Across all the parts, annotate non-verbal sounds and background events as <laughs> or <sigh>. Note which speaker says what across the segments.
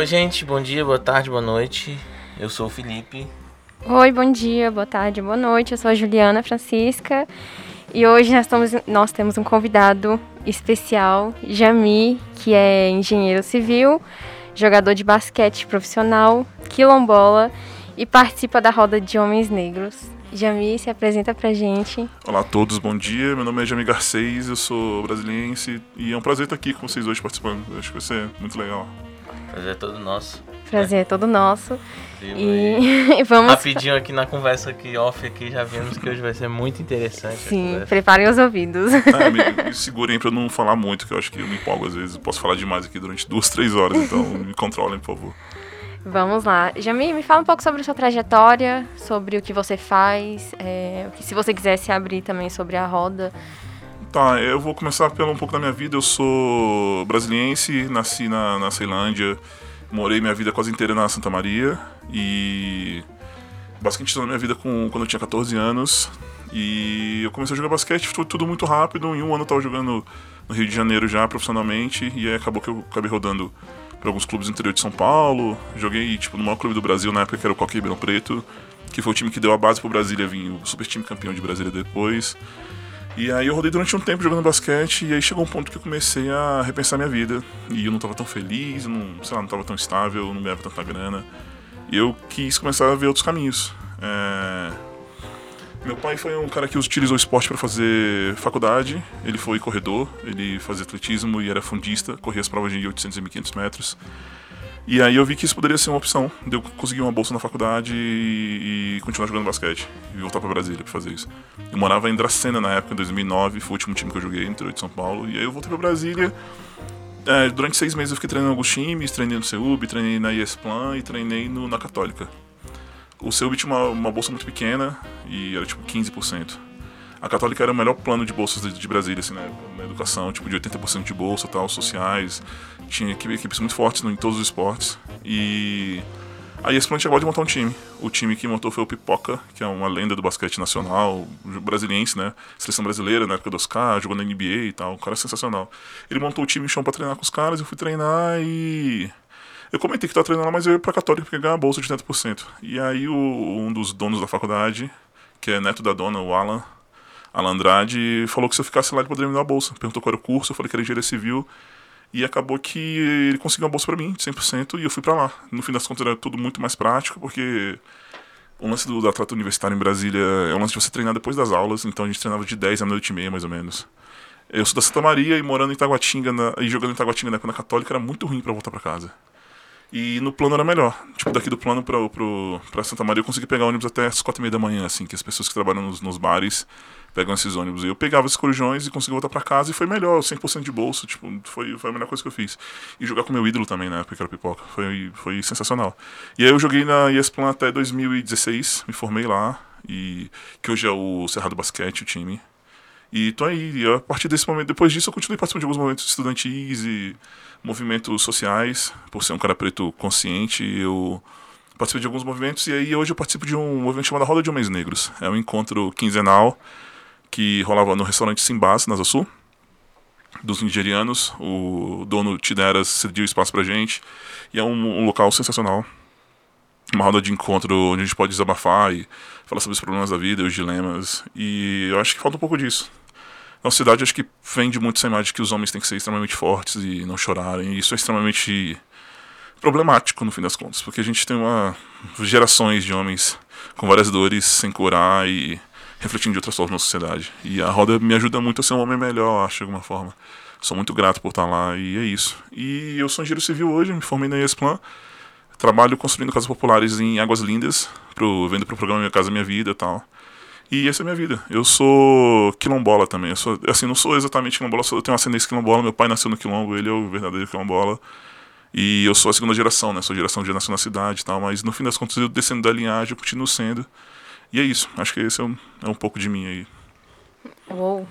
Speaker 1: Oi, gente, bom dia, boa tarde, boa noite. Eu sou o Felipe.
Speaker 2: Oi, bom dia, boa tarde, boa noite. Eu sou a Juliana Francisca e hoje nós, estamos, nós temos um convidado especial, Jami, que é engenheiro civil, jogador de basquete profissional, quilombola e participa da roda de homens negros. Jami, se apresenta pra gente.
Speaker 3: Olá a todos, bom dia. Meu nome é Jami Garcês, eu sou brasiliense e é um prazer estar aqui com vocês hoje participando. Eu acho que vai ser muito legal.
Speaker 1: Prazer é todo nosso.
Speaker 2: Prazer é todo nosso.
Speaker 1: E, <laughs> e vamos. Rapidinho aqui na conversa aqui, off aqui, já vimos que hoje vai ser muito interessante.
Speaker 2: Sim, preparem os ouvidos.
Speaker 3: É, me, me segurem pra eu não falar muito, que eu acho que eu me empolgo às vezes. Eu posso falar demais aqui durante duas, três horas, então <laughs> me controlem, por favor.
Speaker 2: Vamos lá. Jami, me fala um pouco sobre a sua trajetória, sobre o que você faz, é, se você quisesse abrir também sobre a roda.
Speaker 3: Tá, eu vou começar pelo um pouco da minha vida. Eu sou brasiliense, nasci na, na Ceilândia, morei minha vida quase inteira na Santa Maria e basquete na minha vida com, quando eu tinha 14 anos. E eu comecei a jogar basquete, foi tudo muito rápido. Em um ano eu tava jogando no Rio de Janeiro já profissionalmente e aí acabou que eu acabei rodando para alguns clubes do interior de São Paulo. Joguei tipo no maior clube do Brasil na época que era o Coque Ribeirão Preto, que foi o time que deu a base pro Brasília vir o super time campeão de Brasília depois. E aí eu rodei durante um tempo jogando basquete e aí chegou um ponto que eu comecei a repensar minha vida. E eu não tava tão feliz, não, sei lá, não tava tão estável, não ganhava tanta grana. E eu quis começar a ver outros caminhos. É... Meu pai foi um cara que utilizou o esporte para fazer faculdade. Ele foi corredor, ele fazia atletismo e era fundista, corria as provas de 800 e 1500 metros. E aí eu vi que isso poderia ser uma opção de eu conseguir uma bolsa na faculdade e, e continuar jogando basquete. E voltar para Brasília para fazer isso. Eu morava em Dracena na época, em 2009, foi o último time que eu joguei interior de São Paulo. E aí eu voltei para Brasília. É, durante seis meses eu fiquei treinando alguns times, treinei no CEUB, treinei na ESPLAN e treinei no, na Católica. O CEUB tinha uma, uma bolsa muito pequena e era tipo 15%. A Católica era o melhor plano de bolsas de, de Brasília, assim, né, na educação, tipo de 80% de bolsa, tal, sociais, tinha equipes muito fortes em todos os esportes. E aí esse plano chegou de montar um time. O time que montou foi o Pipoca, que é uma lenda do basquete nacional, brasiliense, né? Seleção brasileira na época do Oscar, jogou na NBA e tal. O cara é sensacional. Ele montou o time chão pra treinar com os caras, eu fui treinar e. Eu comentei que tava treinando lá, mas eu ia pra Católica porque ganhar a bolsa de 80%. E aí o, um dos donos da faculdade, que é neto da dona, o Alan, Alan Andrade, falou que se eu ficasse lá ele poderia me dar a bolsa. Perguntou qual era o curso, eu falei que era engenharia civil. E acabou que ele conseguiu uma bolsa para mim, 100%, e eu fui para lá. No fim das contas era tudo muito mais prático, porque o lance do, do atleta universitário em Brasília é o lance de você treinar depois das aulas, então a gente treinava de 10 a meia-noite e meia, mais ou menos. Eu sou da Santa Maria e morando em Taguatinga, na, e jogando em Taguatinga na época Católica, era muito ruim para voltar para casa. E no plano era melhor. Tipo, daqui do plano pra, pro, pra Santa Maria eu consegui pegar ônibus até as quatro e meia da manhã, assim, que as pessoas que trabalham nos, nos bares pegam esses ônibus. E eu pegava esses corujões e conseguia voltar para casa e foi melhor, 100% de bolso, tipo, foi, foi a melhor coisa que eu fiz. E jogar com meu ídolo também, né, porque era pipoca, foi, foi sensacional. E aí eu joguei na ESPLAN até 2016, me formei lá, e que hoje é o Cerrado Basquete, o time. E tô aí, e a partir desse momento, depois disso eu continuei participando de alguns momentos estudantis e movimentos sociais, por ser um cara preto consciente, eu participei de alguns movimentos e aí hoje eu participo de um movimento chamado Roda de Homens Negros. É um encontro quinzenal que rolava no restaurante Simbas, na Sul, dos nigerianos. O dono Tideras cediu espaço pra gente. E é um, um, local sensacional. Uma roda de encontro onde a gente pode desabafar e falar sobre os problemas da vida, os dilemas. E eu acho que falta um pouco disso. Na sociedade, acho que vende muito essa imagem de que os homens têm que ser extremamente fortes e não chorarem. E isso é extremamente problemático, no fim das contas. Porque a gente tem uma gerações de homens com várias dores sem curar e refletindo de outras formas na sociedade. E a roda me ajuda muito a ser um homem melhor, acho, de alguma forma. Sou muito grato por estar lá e é isso. E eu sou engenheiro civil hoje, me formei na ESPLAN. Trabalho construindo casas populares em Águas Lindas, pro, vendo pro programa Minha Casa Minha Vida e tal. E essa é a minha vida. Eu sou quilombola também. Eu sou, assim, não sou exatamente quilombola, eu tenho ascendência quilombola. Meu pai nasceu no quilombo, ele é o verdadeiro quilombola. E eu sou a segunda geração, né? Sou a geração de nasceu na cidade e tal. Mas no fim das contas, eu descendo da linhagem, eu continuo sendo. E é isso. Acho que esse é um, é um pouco de mim aí.
Speaker 2: Uou.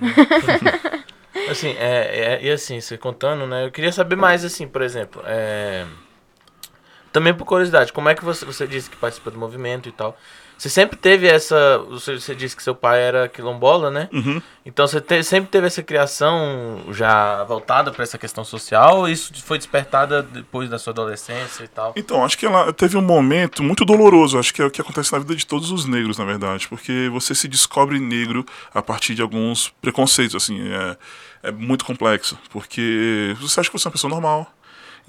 Speaker 2: <laughs>
Speaker 1: assim, é, é, e assim, você contando, né? Eu queria saber mais, assim, por exemplo, é... Também por curiosidade, como é que você, você disse que participa do movimento e tal? Você sempre teve essa. Você, você disse que seu pai era quilombola, né?
Speaker 3: Uhum.
Speaker 1: Então você te, sempre teve essa criação já voltada para essa questão social? Ou isso foi despertada depois da sua adolescência e tal?
Speaker 3: Então, acho que ela teve um momento muito doloroso. Acho que é o que acontece na vida de todos os negros, na verdade. Porque você se descobre negro a partir de alguns preconceitos, assim. É, é muito complexo. Porque você acha que você é uma pessoa normal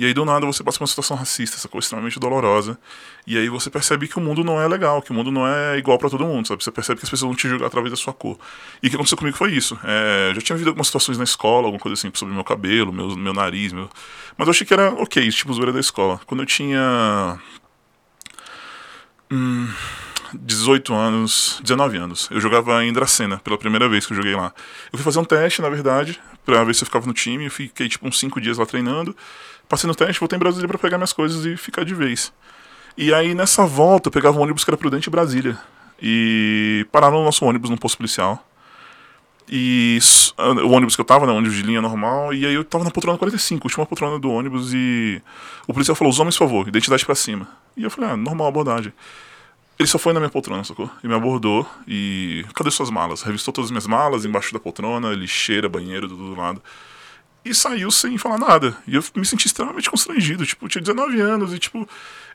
Speaker 3: e aí do nada você passa por uma situação racista, essa coisa extremamente dolorosa. E aí você percebe que o mundo não é legal, que o mundo não é igual para todo mundo, sabe? Você percebe que as pessoas vão te julgar através da sua cor. E o que aconteceu comigo foi isso. É, eu já tinha vivido algumas situações na escola, alguma coisa assim, sobre meu cabelo, meu, meu nariz, meu... Mas eu achei que era ok, tipo zoeira da escola. Quando eu tinha. Hum, 18 anos, 19 anos. Eu jogava em Dracena, pela primeira vez que eu joguei lá. Eu fui fazer um teste, na verdade, pra ver se eu ficava no time. Eu fiquei tipo uns 5 dias lá treinando. Passei no teste, voltei em Brasília para pegar minhas coisas e ficar de vez. E aí nessa volta eu pegava um ônibus que era Prudente Brasília. E pararam o nosso ônibus num posto policial. E o ônibus que eu tava, né, ônibus de linha normal, e aí eu tava na poltrona 45, última poltrona do ônibus, e o policial falou: os homens, por favor, identidade para cima. E eu falei: ah, normal abordagem. Ele só foi na minha poltrona, sacou? E me abordou e. Cadê suas malas? Revistou todas as minhas malas embaixo da poltrona, lixeira, banheiro, do lado e saiu sem falar nada. E eu me senti extremamente constrangido. Tipo, tinha 19 anos e, tipo,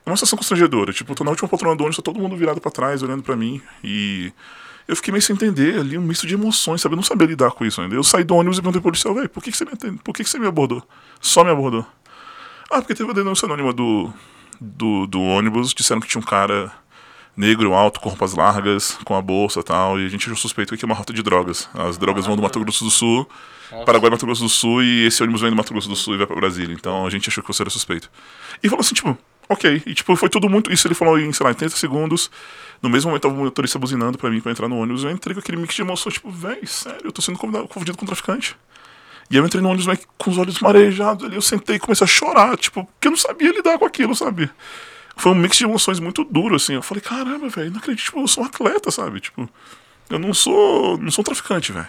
Speaker 3: é uma situação constrangedora. Tipo, eu tô na última poltrona do ônibus, tá todo mundo virado para trás, olhando para mim. E eu fiquei meio sem entender ali, um misto de emoções, sabe? Eu não sabia lidar com isso ainda. Eu saí do ônibus e perguntei pro policial, velho, por que, que você me atende? Por que, que você me abordou? Só me abordou. Ah, porque teve uma denúncia anônima do, do, do ônibus, disseram que tinha um cara negro, alto, com roupas largas, com a bolsa e tal, e a gente suspeita que é uma rota de drogas. As drogas vão do Mato Grosso do Sul nossa. Paraguai, Mato Grosso do Sul, e esse ônibus vem do Mato Grosso do Sul e vai pra Brasília. Então a gente achou que você era suspeito. E falou assim, tipo, ok. E tipo, foi tudo muito. Isso ele falou em, sei lá, em 30 segundos. No mesmo momento tava o motorista buzinando pra mim pra entrar no ônibus. Eu entrei com aquele mix de emoção, tipo, véi, sério, eu tô sendo confundido com um traficante. E eu entrei no ônibus com os olhos marejados ali. Eu sentei e comecei a chorar, tipo, porque eu não sabia lidar com aquilo, sabe? Foi um mix de emoções muito duro, assim. Eu falei, caramba, velho, não acredito, tipo, eu sou um atleta, sabe? Tipo, eu não sou. não sou um traficante, velho.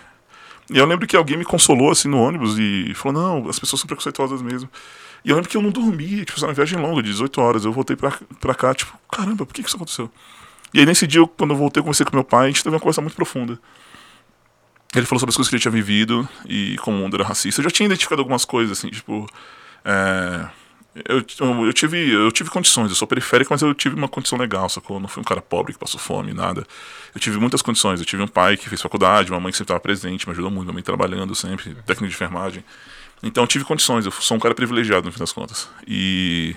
Speaker 3: E eu lembro que alguém me consolou assim no ônibus e falou: não, as pessoas são preconceituosas mesmo. E eu lembro que eu não dormi, tipo, uma viagem longa, de 18 horas. Eu voltei pra, pra cá, tipo, caramba, por que, que isso aconteceu? E aí nesse dia, eu, quando eu voltei, eu conversei com meu pai, a gente teve uma conversa muito profunda. Ele falou sobre as coisas que ele tinha vivido e como o mundo era racista. Eu já tinha identificado algumas coisas, assim, tipo. É eu, eu, eu, tive, eu tive condições, eu sou periférico, mas eu tive uma condição legal, sacou? Eu não fui um cara pobre que passou fome, nada. Eu tive muitas condições. Eu tive um pai que fez faculdade, uma mãe que sempre estava presente, me ajudou muito, minha mãe trabalhando sempre, técnico de enfermagem. Então eu tive condições, eu sou um cara privilegiado no fim das contas. E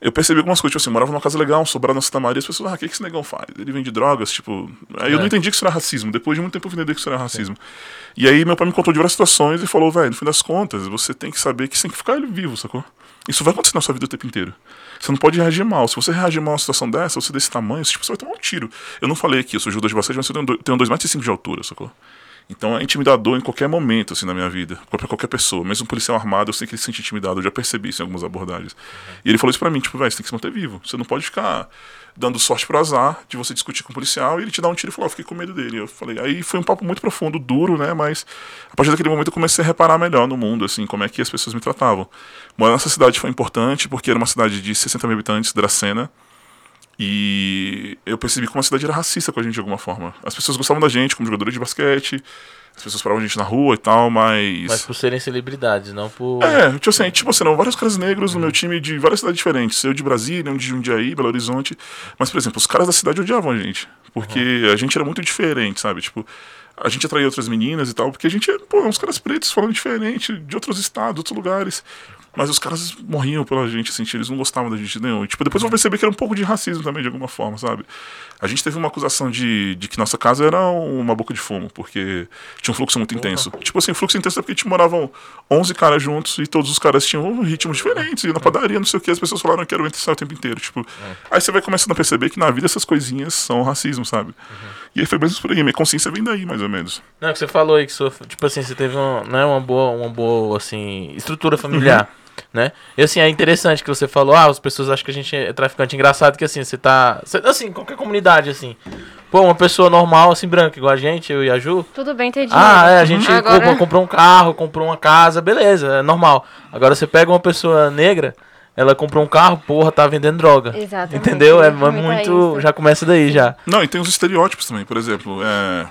Speaker 3: eu percebi algumas coisas, tipo assim, eu morava numa casa legal, sobrado na Santa Maria, as pessoas, ah, o que, que esse negão faz? Ele vende drogas, tipo. Aí eu é. não entendi que isso era racismo. Depois de muito tempo eu entendi que isso era racismo. Sim. E aí meu pai me contou de várias situações e falou, velho, no fim das contas, você tem que saber que você tem que ficar vivo, sacou? Isso vai acontecer na sua vida o tempo inteiro. Você não pode reagir mal. Se você reagir mal a uma situação dessa, você desse tamanho, tipo, você vai tomar um tiro. Eu não falei aqui, eu sou de basquete, mas eu tenho 2,5 metros de altura, sacou? Então é intimidador em qualquer momento, assim, na minha vida. Pra qualquer pessoa. Mesmo um policial armado, eu sei que ele se sente intimidado. Eu já percebi isso em algumas abordagens. Uhum. E ele falou isso pra mim, tipo, velho, você tem que se manter vivo. Você não pode ficar dando sorte pro azar de você discutir com o policial e ele te dá um tiro e falou, oh, fiquei com medo dele. Eu falei, aí foi um papo muito profundo, duro, né? Mas a partir daquele momento eu comecei a reparar melhor no mundo, assim, como é que as pessoas me tratavam. Morar nessa cidade foi importante porque era uma cidade de 60 mil habitantes, Dracena. E eu percebi como a cidade era racista com a gente de alguma forma. As pessoas gostavam da gente como jogadores de basquete, as pessoas paravam a gente na rua e tal, mas.
Speaker 1: Mas por serem celebridades, não por.
Speaker 3: É, tipo assim, tipo assim, não, vários caras negros no meu time de várias cidades diferentes. Eu de Brasília, um de Jundiaí, Belo Horizonte. Mas, por exemplo, os caras da cidade odiavam a gente. Porque uhum. a gente era muito diferente, sabe? Tipo, a gente atraía outras meninas e tal, porque a gente, pô, uns caras pretos falando diferente, de outros estados, outros lugares. Mas os caras morriam pela gente, assim, eles não gostavam da gente nenhum. E, tipo, depois eu percebi que era um pouco de racismo também, de alguma forma, sabe? A gente teve uma acusação de, de que nossa casa era uma boca de fumo, porque tinha um fluxo muito intenso. Tipo assim, fluxo intenso é porque tipo, moravam 11 caras juntos e todos os caras tinham ritmos diferentes. E na padaria, não sei o que, as pessoas falaram que era o entre o tempo inteiro. Tipo, é. Aí você vai começando a perceber que na vida essas coisinhas são racismo, sabe? Uhum. E aí foi mesmo por aí, minha consciência vem daí, mais ou menos.
Speaker 1: Não, que você falou aí que, tipo assim, você teve uma, né, uma boa, uma boa, assim, estrutura familiar. Né? E assim, é interessante que você falou, ah, as pessoas acham que a gente é traficante. Engraçado que assim, você tá. Você, assim, qualquer comunidade, assim. Pô, uma pessoa normal, assim, branca, igual a gente, eu e a Ju.
Speaker 2: Tudo bem, entendi.
Speaker 1: Ah, é, a gente uhum. Agora... comprou, comprou um carro, comprou uma casa, beleza, é normal. Agora você pega uma pessoa negra ela comprou um carro, porra, tá vendendo droga.
Speaker 2: Exatamente,
Speaker 1: Entendeu?
Speaker 2: eu
Speaker 1: É muito. Já começa daí já.
Speaker 3: Não, e tem os estereótipos também, por exemplo, é...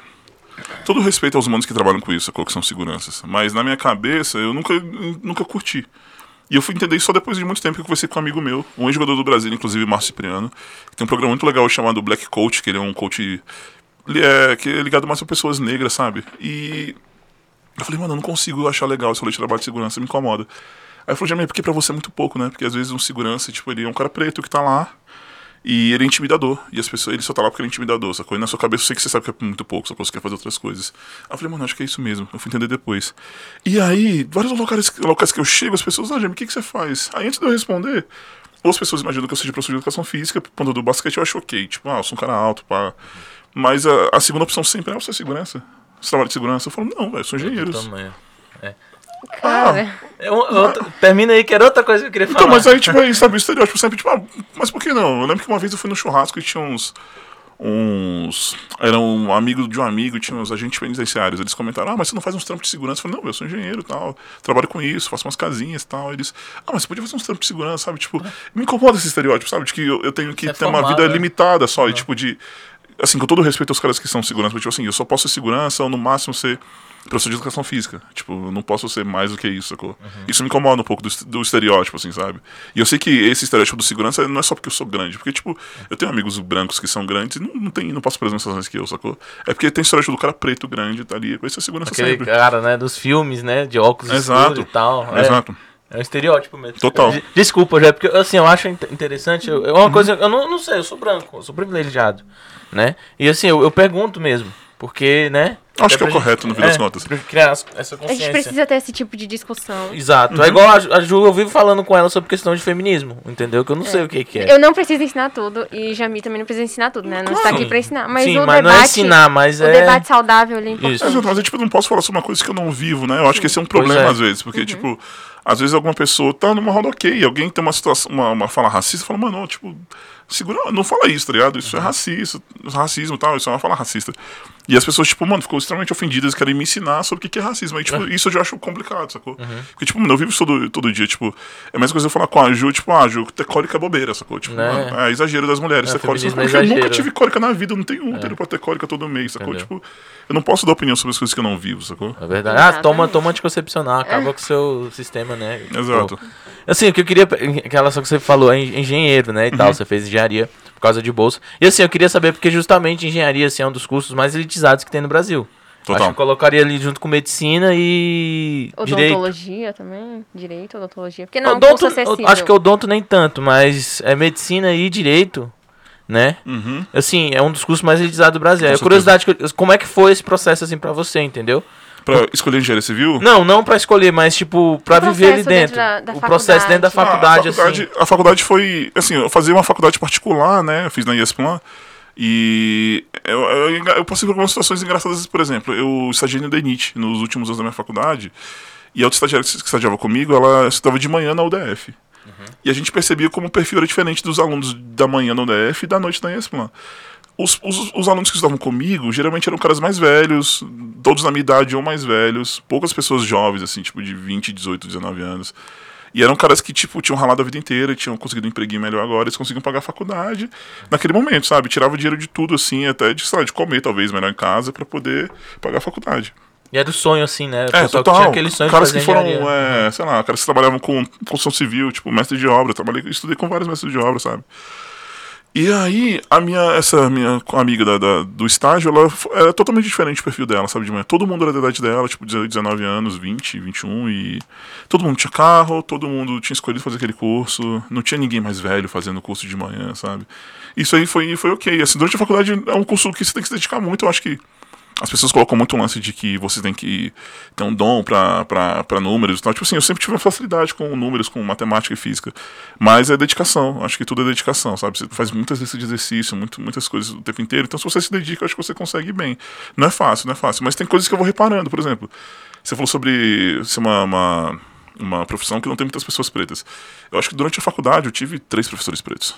Speaker 3: Todo respeito aos humanos que trabalham com isso, que são seguranças. Mas na minha cabeça, eu nunca, nunca curti. E eu fui entender isso só depois de muito tempo que eu conversei com um amigo meu, um ex-jogador do Brasil, inclusive, Márcio Cipriano, que tem um programa muito legal chamado Black Coach, que ele é um coach ele é, que é ligado mais para pessoas negras, sabe? E eu falei, mano, eu não consigo achar legal esse rolê de trabalho de segurança, me incomoda. Aí eu falei, Jamie, porque pra você é muito pouco, né? Porque às vezes um segurança, tipo, ele é um cara preto que tá lá e ele é intimidador. E as pessoas, ele só tá lá porque ele é intimidador, sacou? E na sua cabeça eu sei que você sabe que é muito pouco, só que você quer fazer outras coisas. Aí eu falei, mano, acho que é isso mesmo. Eu fui entender depois. E aí, vários locais, locais que eu chego, as pessoas, ah, Jamie, o que, que você faz? Aí antes de eu responder, ou as pessoas imaginam que eu seja professor de educação física, quando do basquete eu acho ok, tipo, ah, eu sou um cara alto, pá. Mas a, a segunda opção sempre é, você é segurança? Você trabalha de segurança? Eu falo, não, velho, eu sou engenheiro.
Speaker 1: Tamanho.
Speaker 2: Cara,
Speaker 1: É um- outra- termina aí, que era outra coisa que eu queria falar.
Speaker 3: Então, mas aí, tipo, aí, sabe, o estereótipo sempre, tipo, ah, mas por que não? Eu lembro que uma vez eu fui no churrasco e tinha uns. Uns. Era um amigo de um amigo, tinha uns agentes penitenciários. Eles comentaram, ah, mas você não faz uns trampos de segurança? Eu falei, não, eu sou engenheiro e tal, trabalho com isso, faço umas casinhas e tal. Eles, ah, mas você podia fazer uns trampos de segurança, sabe? Tipo, me incomoda esse estereótipo, sabe? De que eu, eu tenho que
Speaker 1: é
Speaker 3: ter uma
Speaker 1: formado,
Speaker 3: vida
Speaker 1: né?
Speaker 3: limitada só, e tipo, de. Assim, com todo respeito aos caras que são segurança, mas, tipo assim, eu só posso ser segurança ou no máximo ser professor de educação física. Tipo, eu não posso ser mais do que isso, sacou?
Speaker 1: Uhum.
Speaker 3: Isso me incomoda um pouco do, do estereótipo, assim, sabe? E eu sei que esse estereótipo do segurança não é só porque eu sou grande, porque, tipo, eu tenho amigos brancos que são grandes e não, não, tem, não passam pelas mesmas razões que eu, sacou? É porque tem estereótipo do cara preto grande, tá ali, vai ser segurança
Speaker 1: Aquele
Speaker 3: sempre.
Speaker 1: cara, né, dos filmes, né, de óculos
Speaker 3: Exato.
Speaker 1: e tal. É,
Speaker 3: Exato.
Speaker 1: É um estereótipo mesmo.
Speaker 3: Total.
Speaker 1: De- Desculpa, já, porque assim, eu acho int- interessante. eu- É uma coisa, eu não, não sei, eu sou branco, eu sou privilegiado, né? E assim, eu, eu pergunto mesmo, porque, né?
Speaker 3: Acho
Speaker 1: é
Speaker 3: que é o
Speaker 1: pra
Speaker 3: correto, no fim das contas.
Speaker 1: Pra criar as- essa
Speaker 2: a
Speaker 1: consciência.
Speaker 2: gente precisa ter esse tipo de discussão.
Speaker 1: Exato.
Speaker 3: Uhum.
Speaker 1: É igual a, Ju- a Ju, eu vivo falando com ela sobre questão de feminismo, entendeu? Que eu não sei o que, que é.
Speaker 2: Eu não preciso ensinar tudo e Jami também não precisa ensinar tudo, né? Não está aqui
Speaker 1: Sim.
Speaker 2: pra ensinar. Mas
Speaker 1: Sim,
Speaker 2: o
Speaker 1: mas
Speaker 2: debate,
Speaker 1: não é ensinar, mas
Speaker 2: o
Speaker 1: é.
Speaker 2: debate saudável ali é importante.
Speaker 1: Isso.
Speaker 3: Exato, mas eu tipo, não posso falar sobre uma coisa que eu não vivo, né? Eu acho que esse é um problema
Speaker 1: é.
Speaker 3: às vezes, porque, tipo, às vezes alguma pessoa tá numa roda ok, alguém tem uma situação, uma, uma fala racista, fala, mano, tipo, segura, não fala isso, tá ligado? Isso é racista, racismo e tal, isso é uma fala racista. E as pessoas, tipo, mano, ficou extremamente ofendidas e querem me ensinar sobre o que que é racismo. Aí, tipo, isso eu já acho complicado, sacou? Porque, tipo, mano, eu vivo isso todo, todo dia, tipo, é a mesma coisa eu falar com a Ju, tipo, ah, Ju, ter cólica é bobeira, sacou? Tipo,
Speaker 1: Né?
Speaker 3: mano, é exagero das mulheres
Speaker 1: É,
Speaker 3: ter cólica.
Speaker 1: feminismo é
Speaker 3: eu nunca tive cólica na vida, eu não tenho útero pra ter cólica todo mês, sacou?
Speaker 1: Entendeu.
Speaker 3: Tipo, eu não posso dar opinião sobre as coisas que eu não vivo, sacou?
Speaker 1: É verdade. Ah, toma, toma anticoncepcional, acaba com o seu sistema, né?
Speaker 3: Exato.
Speaker 1: Pô. Assim, o que eu queria. Aquela só que você falou, é engenheiro, né? E
Speaker 3: Uhum.
Speaker 1: tal, você fez engenharia por causa de bolsa. E assim, eu queria saber, porque justamente engenharia assim, é um dos cursos mais elitizados que tem no Brasil.
Speaker 3: Total.
Speaker 1: Acho que eu colocaria ali junto com medicina e. Direito.
Speaker 2: Odontologia também, direito, odontologia. Porque não, é um
Speaker 1: Odonto,
Speaker 2: curso acessível.
Speaker 1: acho que odonto nem tanto, mas é medicina e direito, né?
Speaker 3: Uhum.
Speaker 1: Assim, é um dos cursos mais elitizados do Brasil.
Speaker 3: Com
Speaker 1: É curiosidade, como é que foi esse processo assim pra você, entendeu?
Speaker 3: Pra escolher engenharia civil?
Speaker 1: Não, não pra escolher, mas tipo, pra
Speaker 2: O
Speaker 1: viver ali
Speaker 2: dentro
Speaker 1: dentro.
Speaker 2: da- da
Speaker 1: o processo dentro da
Speaker 3: Ah,
Speaker 1: faculdade,
Speaker 3: a faculdade,
Speaker 1: assim.
Speaker 3: a faculdade foi. Assim, eu fazia uma faculdade particular, né? Eu fiz na ESPLAN. E eu, eu, eu passei por algumas situações engraçadas, por exemplo, eu estagiei no DENIT nos últimos anos da minha faculdade. E a outra estagiária que estagiava comigo, ela estudava de manhã na UDF. E a gente percebia como o perfil era diferente dos alunos da manhã na UDF e da noite na ESPLAN. Os, os, os alunos que estudavam comigo geralmente eram caras mais velhos, todos na minha idade ou mais velhos, poucas pessoas jovens, assim, tipo de 20, 18, 19 anos. E eram caras que, tipo, tinham ralado a vida inteira, tinham conseguido um empreguinho melhor agora, eles conseguiam pagar a faculdade naquele momento, sabe? Tirava dinheiro de tudo, assim, até de, sei lá, de comer, talvez, melhor em casa, pra poder pagar a faculdade.
Speaker 1: E era o sonho, assim, né? O
Speaker 3: É, total.
Speaker 1: tinha aquele sonho
Speaker 3: caras que foram, é, sei lá, caras que trabalhavam com construção civil, tipo, mestre de obra, trabalhei, estudei com vários mestres de obra, sabe? E aí, a minha, essa minha amiga da, da- do estágio, ela era totalmente diferente o perfil dela, sabe, de manhã. Todo mundo era da idade dela, tipo, 19 anos, 20, 21, e todo mundo tinha carro, todo mundo tinha escolhido fazer aquele curso, não tinha ninguém mais velho fazendo o curso de manhã, sabe? Isso aí foi, foi ok. Assim, durante a faculdade é um curso que você tem que se dedicar muito, eu acho que as pessoas colocam muito o lance de que você tem que ter um dom pra números e tal. Tipo assim, eu sempre tive uma facilidade com números, com matemática e física. Mas é dedicação. Acho que tudo é dedicação, sabe? Você faz muitas vezes de exercício, muito, muitas coisas o tempo inteiro. Então, se você se dedica, acho que você consegue bem. Não é fácil, não é fácil. Mas tem coisas que eu vou reparando. Por exemplo, você falou sobre ser uma, uma, uma profissão que não tem muitas pessoas pretas. Eu acho que durante a faculdade eu tive três professores pretos.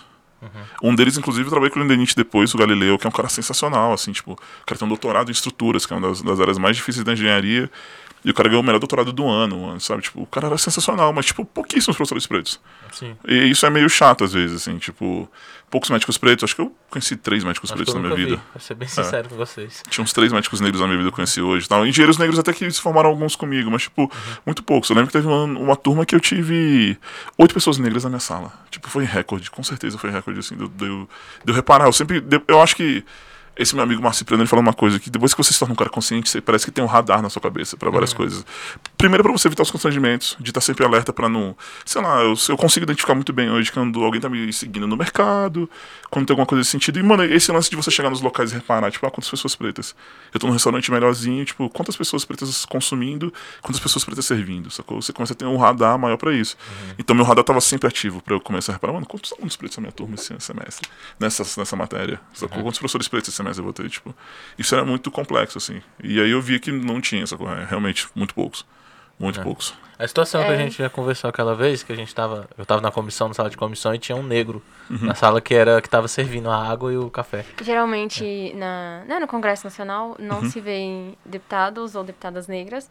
Speaker 3: Um deles, inclusive, eu trabalhei com o Lindenite depois, o Galileu, que é um cara sensacional, assim, tipo, o cara tem um doutorado em estruturas, que é uma das, das áreas mais difíceis da engenharia. E o cara ganhou o melhor doutorado do ano, sabe? Tipo, o cara era sensacional, mas, tipo, pouquíssimos professores pretos.
Speaker 1: Sim.
Speaker 3: E isso é meio chato às vezes, assim, tipo, poucos médicos pretos. Acho que eu conheci três médicos
Speaker 1: Acho
Speaker 3: pretos na minha
Speaker 1: vi,
Speaker 3: vida.
Speaker 1: Pra ser bem sincero com vocês.
Speaker 3: Tinha uns três médicos negros na minha vida que eu conheci hoje tal. Engenheiros negros até que se formaram alguns comigo, mas, tipo, muito poucos. Eu lembro que teve uma, uma turma que eu tive oito pessoas negras na minha sala. Tipo, foi recorde, com certeza foi recorde, assim, de eu- de eu de eu reparar. Eu sempre. Eu acho que. Esse meu amigo Marcio Prano, ele falou uma coisa, que depois que você se torna um cara consciente, você parece que tem um radar na sua cabeça pra várias coisas. Primeiro pra você evitar os constrangimentos, de estar sempre alerta pra não... Sei lá, eu, eu consigo identificar muito bem hoje quando alguém tá me seguindo no mercado, quando tem alguma coisa desse sentido. E, mano, esse lance de você chegar nos locais e reparar, tipo, ah, quantas pessoas pretas? Eu tô num restaurante melhorzinho, tipo, quantas pessoas pretas consumindo, quantas pessoas pretas servindo, sacou? Você começa a ter um radar maior pra isso. Então meu radar tava sempre ativo pra eu começar a reparar, mano, quantos alunos pretos na minha turma esse semestre? Nessa, nessa matéria, sacou? Quantos professores pretos esse semestre eu vou ter, tipo? Isso era muito complexo, assim. E aí eu vi que não tinha, sacou? É, realmente, muito poucos. Muito poucos.
Speaker 1: A situação que a
Speaker 2: É.
Speaker 1: gente já conversou aquela vez, que a gente tava. Eu tava na comissão, na sala de comissão, e tinha um negro
Speaker 3: Uhum.
Speaker 1: na sala que era que tava servindo a água e o café.
Speaker 2: Geralmente, na, né, no Congresso Nacional, não
Speaker 3: Uhum.
Speaker 2: se vê deputados ou deputadas negras.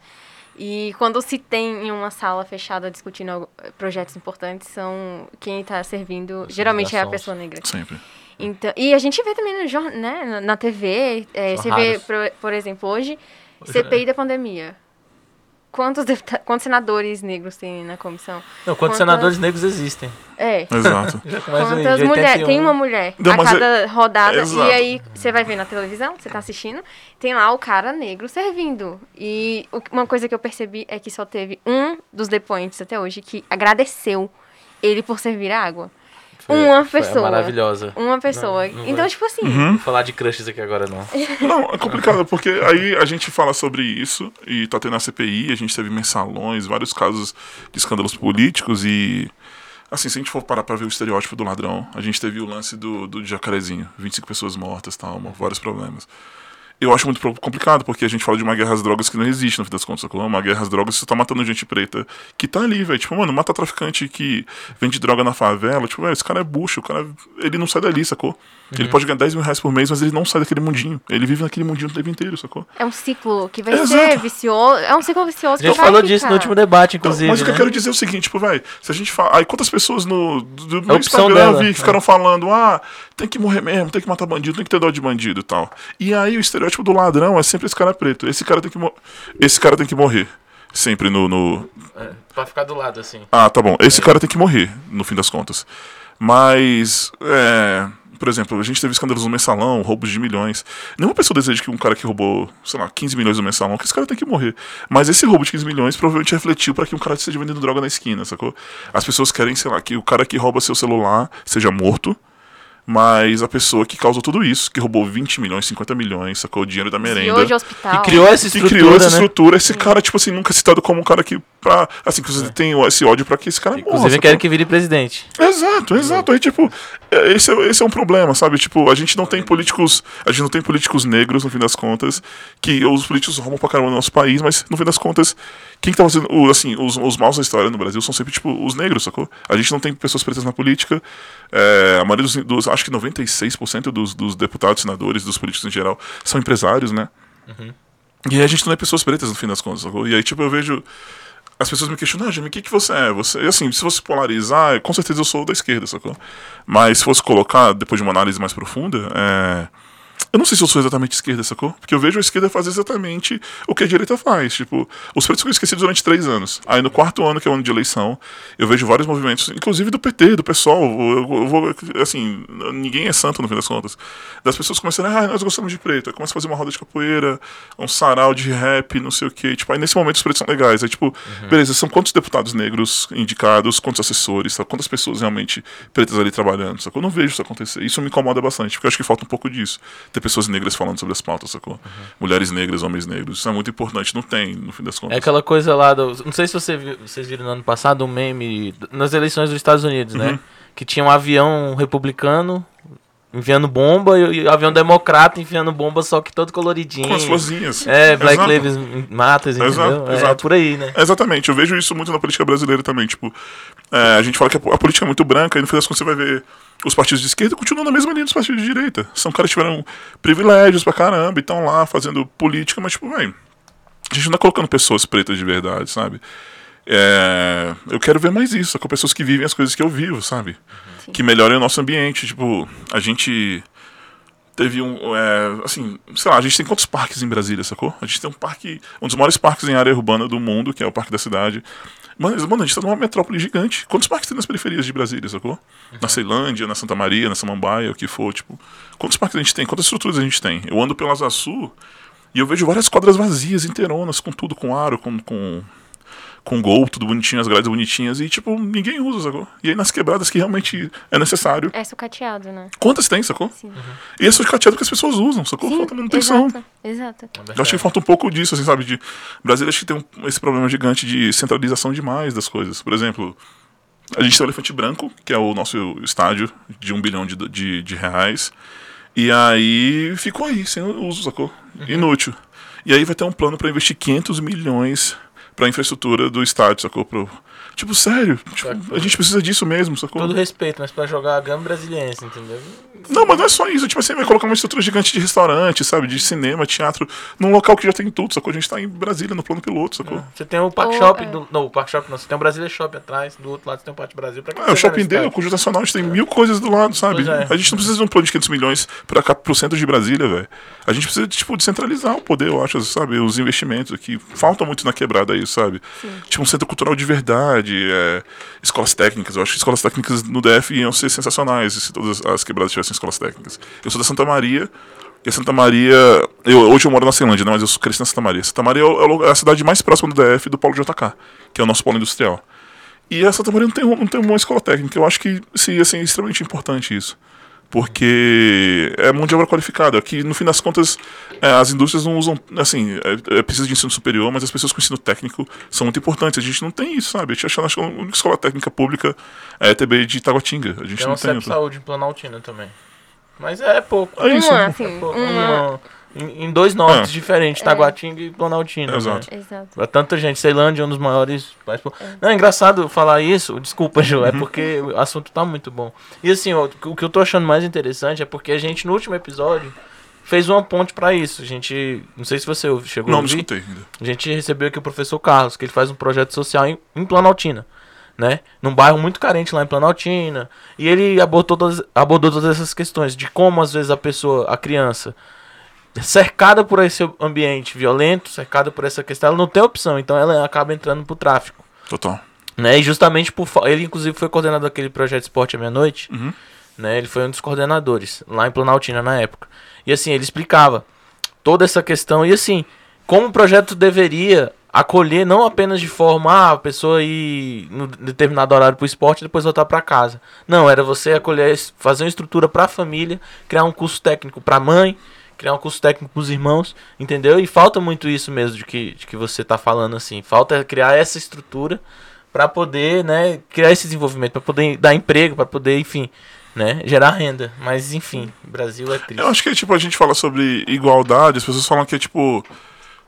Speaker 2: E quando se tem em uma sala fechada discutindo projetos importantes, são quem está servindo, geralmente é a pessoa negra.
Speaker 3: Sempre.
Speaker 2: Então, e a gente vê também no, né, na- TV, é, você vê,
Speaker 1: raros.
Speaker 2: por, por exemplo, hoje,
Speaker 1: Hoje
Speaker 2: CPI da pandemia. Quantos, deputa- quantos senadores negros tem na comissão?
Speaker 1: Não, quantos
Speaker 2: Quantas-
Speaker 1: senadores negros existem?
Speaker 2: É.
Speaker 3: Exato. <laughs>
Speaker 1: Já começa aí,
Speaker 2: Quantas mulheres?
Speaker 1: 81.
Speaker 2: Tem uma mulher
Speaker 3: Não,
Speaker 2: a
Speaker 3: mas é-
Speaker 2: cada rodada.
Speaker 3: Exato.
Speaker 2: E aí, você vai ver na televisão, você tá assistindo, tem lá o cara negro servindo. E o- uma coisa que eu percebi é que só teve um dos depoentes até hoje que agradeceu ele por servir a água.
Speaker 1: Foi-
Speaker 2: uma
Speaker 1: foi
Speaker 2: pessoa.
Speaker 1: maravilhosa.
Speaker 2: Uma pessoa.
Speaker 1: Não, não
Speaker 2: então,
Speaker 1: vai.
Speaker 2: tipo assim,
Speaker 3: Uhum.
Speaker 1: Vou falar de crushes aqui agora, não. <laughs>
Speaker 3: Não, é complicado, porque aí a gente fala sobre isso e tá tendo a CPI, a gente teve mensalões, vários casos de escândalos políticos e. Assim, se a gente for parar pra ver o estereótipo do ladrão, a gente teve o lance do, do jacarezinho, 25 pessoas mortas tal, vários problemas. Eu acho muito complicado, porque a gente fala de uma guerra às drogas que não existe, no fim das contas, sacou? Uma guerra às drogas, você tá matando gente preta que tá ali, velho. Tipo, mano, mata traficante que vende droga na favela. Tipo, velho, esse cara é bucho, o cara, ele não sai dali, sacou? Ele pode ganhar 10 mil reais por mês, mas ele não sai daquele mundinho. Ele vive naquele mundinho o tempo inteiro, sacou?
Speaker 2: é um ciclo que vai
Speaker 3: Exato.
Speaker 2: ser vicioso. É um ciclo vicioso
Speaker 1: A
Speaker 2: que
Speaker 1: gente
Speaker 2: vai
Speaker 1: falou
Speaker 2: ficar.
Speaker 1: disso no último debate,
Speaker 3: Então,
Speaker 1: inclusive.
Speaker 3: mas o que eu
Speaker 1: né?
Speaker 3: quero dizer é o seguinte, tipo, vai, se a gente fala. Aí quantas pessoas no do,
Speaker 1: opção
Speaker 3: Instagram eu
Speaker 1: dela,
Speaker 3: vi
Speaker 1: né?
Speaker 3: que ficaram falando, ah, tem que morrer mesmo, tem que matar bandido, tem que ter dó de bandido e tal. E aí o estereótipo do ladrão é sempre esse cara preto. Esse cara tem que, esse cara tem que morrer. Sempre no, no,
Speaker 1: É, pra ficar do lado, assim.
Speaker 3: Ah, tá bom. Esse cara tem que morrer, no fim das contas. Mas, é, por exemplo, a gente teve escândalos no mensalão, roubos de milhões. Nenhuma pessoa deseja que um cara que roubou, sei lá, 15 milhões no mensalão, que esse cara tem que morrer. Mas esse roubo de 15 milhões provavelmente refletiu para que um cara esteja vendendo droga na esquina, sacou? As pessoas querem, sei lá, que o cara que rouba seu celular seja morto. Mas a pessoa que causou tudo isso, que roubou 20 milhões, 50 milhões, sacou o dinheiro da merenda
Speaker 2: hoje é hospital.
Speaker 1: Que criou essa
Speaker 3: que
Speaker 1: estrutura,
Speaker 3: criou essa
Speaker 1: né?
Speaker 3: estrutura, esse cara, tipo assim, nunca é citado como um cara que. Pra, assim, que você tem esse ódio pra que esse cara morra.
Speaker 1: Inclusive, eu
Speaker 3: sacou?
Speaker 1: quero que vire presidente.
Speaker 3: Exato, exato. Aí, tipo, é- esse é, esse é um problema, sabe? Tipo, a gente não tem políticos. A gente não tem políticos negros, no fim das contas, que os políticos roubam pra caramba no nosso país, mas no fim das contas, quem que tá fazendo. O, assim, os, os maus da história no Brasil são sempre, tipo, os negros, sacou? A gente não tem pessoas pretas na política. é, a maioria dos, dos. Acho que 96% dos, dos deputados, senadores, dos políticos em geral, são empresários, né? E aí a gente não é pessoas pretas, no fim das contas, sacou? E aí, tipo, eu vejo. As pessoas me questionam, ah, Jamie, o que, que você é? Você, assim, se fosse polarizar, com certeza eu sou da esquerda, sacou? Mas se fosse colocar, depois de uma análise mais profunda, é. Eu não sei se eu sou exatamente esquerda, sacou? Porque eu vejo a esquerda fazer exatamente o que a direita faz. Tipo, os pretos foram esquecidos durante três anos. Aí no quarto ano, que é o ano de eleição, eu vejo vários movimentos, inclusive do PT, do PSOL. Eu, vou, assim, ninguém é santo no fim das contas. Das pessoas começando, ah, nós gostamos de preto. Aí começa a fazer uma roda de capoeira, um sarau de rap, não sei o quê. Tipo, aí nesse momento os pretos são legais. Aí, tipo, beleza, são quantos deputados negros indicados, quantos assessores, sabe? quantas pessoas realmente pretas ali trabalhando, sacou? Eu não vejo isso acontecer. Isso me incomoda bastante, porque eu acho que falta um pouco disso. Ter pessoas negras falando sobre as pautas, sacou? Mulheres negras, homens negros. Isso é muito importante. Não tem, no fim das contas.
Speaker 1: É aquela coisa lá do. Não sei se você viu- vocês viram no ano passado um meme nas eleições dos Estados Unidos,
Speaker 3: Uhum.
Speaker 1: né? Que tinha um avião republicano enviando bomba e e um avião democrata enviando bomba, só que todo coloridinho.
Speaker 3: Com as florzinhas.
Speaker 1: É, Black
Speaker 3: Exato.
Speaker 1: Lives Matter, entendeu?
Speaker 3: Exato,
Speaker 1: é,
Speaker 3: exato.
Speaker 1: por aí, né?
Speaker 3: Exatamente, eu vejo isso muito na política brasileira também. Tipo, é, a gente fala que a, po- a política é muito branca e no fim das contas você vai ver os partidos de esquerda continuam na mesma linha dos partidos de direita. São caras que tiveram privilégios pra caramba e estão lá fazendo política, mas, tipo, velho. A gente não tá colocando pessoas pretas de verdade, sabe? É, eu quero ver mais isso, com pessoas que vivem as coisas que eu vivo, sabe?
Speaker 2: Sim.
Speaker 3: Que melhorem o nosso ambiente. Tipo, a gente teve um. É, assim, sei lá, a gente tem quantos parques em Brasília, sacou? A gente tem um parque. Um dos maiores parques em área urbana do mundo, que é o Parque da Cidade. Mano, mano a gente tá numa metrópole gigante. Quantos parques tem nas periferias de Brasília, sacou? Na Ceilândia, na Santa Maria, na Samambaia, o que for, tipo. Quantos parques a gente tem? Quantas estruturas a gente tem? Eu ando pelo Asa Sul e eu vejo várias quadras vazias, inteironas, com tudo, com aro, com, com com gol, tudo bonitinho, as grades bonitinhas, e tipo, ninguém usa, sacou? E aí nas quebradas que realmente é necessário.
Speaker 2: É sucateado, né?
Speaker 3: Quantas tem, sacou?
Speaker 2: Sim.
Speaker 3: E é sucateado que as pessoas usam, sacou?
Speaker 2: Sim,
Speaker 3: Falta manutenção.
Speaker 2: Exato, exato.
Speaker 3: Eu acho que falta um pouco disso, assim, sabe? De Brasília acho que tem um- esse problema gigante de centralização demais das coisas. Por exemplo, a gente tem o Elefante Branco, que é o nosso estádio de um bilhão de, de, de reais. E aí ficou aí, sem uso, sacou? Inútil. E aí vai ter um plano pra investir 500 milhões pra infraestrutura do estádio, sacou? Pro... Tipo, sério, tipo, a gente precisa disso mesmo, sacou?
Speaker 1: Todo respeito, mas pra jogar a gama brasiliense, entendeu?
Speaker 3: Não, mas não é só isso. Tipo assim, vai colocar uma estrutura gigante de restaurante, sabe? De cinema, teatro, num local que já tem tudo, sacou? A gente tá em Brasília, no plano piloto, sacou?
Speaker 1: Você tem o Park
Speaker 2: Ou,
Speaker 1: Shop,
Speaker 2: é.
Speaker 1: do, não, o Park Shop não, você tem o Brasília Shop atrás, do outro lado você tem o Parque Brasil. Pra que
Speaker 3: É,
Speaker 1: você
Speaker 3: o shopping dele, o? Conjunto Nacional, a gente tem mil coisas do lado, sabe?
Speaker 1: É.
Speaker 3: A gente não precisa de um plano de 500 milhões pra cá, pro centro de Brasília, velho. A gente precisa, tipo, descentralizar o poder, eu acho, sabe? Os investimentos aqui. Falta muito na quebrada aí, sabe? Tipo, um centro cultural de verdade, é, escolas técnicas. Eu acho que escolas técnicas no DF iam ser sensacionais se todas as quebradas tivessem escolas técnicas. Eu sou da Santa Maria, e a Santa Maria. Eu, hoje eu moro na Ceilândia, né? Mas eu cresci na Santa Maria. Santa Maria é é a cidade mais próxima do DF do Polo JK, que é o nosso polo industrial. E a Santa Maria não tem, não tem uma escola técnica. Eu acho que seria assim, extremamente importante isso. Porque é mão de obra qualificada. Que no fim das contas, é, as indústrias não usam. Assim, é, é preciso de ensino superior, mas as pessoas com ensino técnico são muito importantes. A gente não tem isso, sabe? A gente acha que a única escola técnica pública é a ETB de Itaguatinga. A gente
Speaker 1: Tem
Speaker 3: não
Speaker 1: uma
Speaker 3: tem. Outra.
Speaker 1: Saúde em Planaltina também. Mas é pouco.
Speaker 3: É isso.
Speaker 2: Uma,
Speaker 3: né?
Speaker 2: assim,
Speaker 1: Pô,
Speaker 2: uma.
Speaker 1: uma- em, em dois nortes
Speaker 3: É.
Speaker 1: diferentes, Taguatinga e Planaltina. né?
Speaker 3: Exato.
Speaker 2: Exato.
Speaker 1: Pra tanta gente, Ceilândia é um dos maiores. mas,
Speaker 2: É.
Speaker 1: Não, é engraçado falar isso, desculpa, Ju,
Speaker 3: Uhum.
Speaker 1: é porque o assunto tá muito bom. E assim, ó, o que eu tô achando mais interessante é porque a gente, no último episódio, fez uma ponte pra isso. A gente. Não sei se você chegou
Speaker 3: Não,
Speaker 1: a
Speaker 3: não
Speaker 1: ouvir.
Speaker 3: escutei ainda.
Speaker 1: A gente recebeu aqui o professor Carlos, que ele faz um projeto social em, em Planaltina, né? Num bairro muito carente lá em Planaltina. E ele abordou todas, abordou todas essas questões de como às vezes a pessoa, a criança, cercada por esse ambiente violento, cercada por essa questão, ela não tem opção, então ela acaba entrando pro tráfico.
Speaker 3: Total.
Speaker 1: Né? E justamente por ele inclusive foi coordenador daquele projeto Esporte à Meia-Noite,
Speaker 3: Uhum.
Speaker 1: né? Ele foi um dos coordenadores lá em Planaltina na época. E assim, ele explicava toda essa questão e assim, como o projeto deveria acolher não apenas de forma ah, a pessoa ir no determinado horário pro esporte e depois voltar para casa. Não, era você acolher, fazer uma estrutura para a família, criar um curso técnico para a mãe, criar um curso técnico para os irmãos, entendeu? E falta muito isso mesmo de que, de que você tá falando assim. Falta criar essa estrutura para poder, né, criar esse desenvolvimento, para poder dar emprego, para poder, enfim, né, gerar renda. Mas enfim, Brasil é triste.
Speaker 3: Eu acho que, tipo, a gente fala sobre igualdade, as pessoas falam que é, tipo,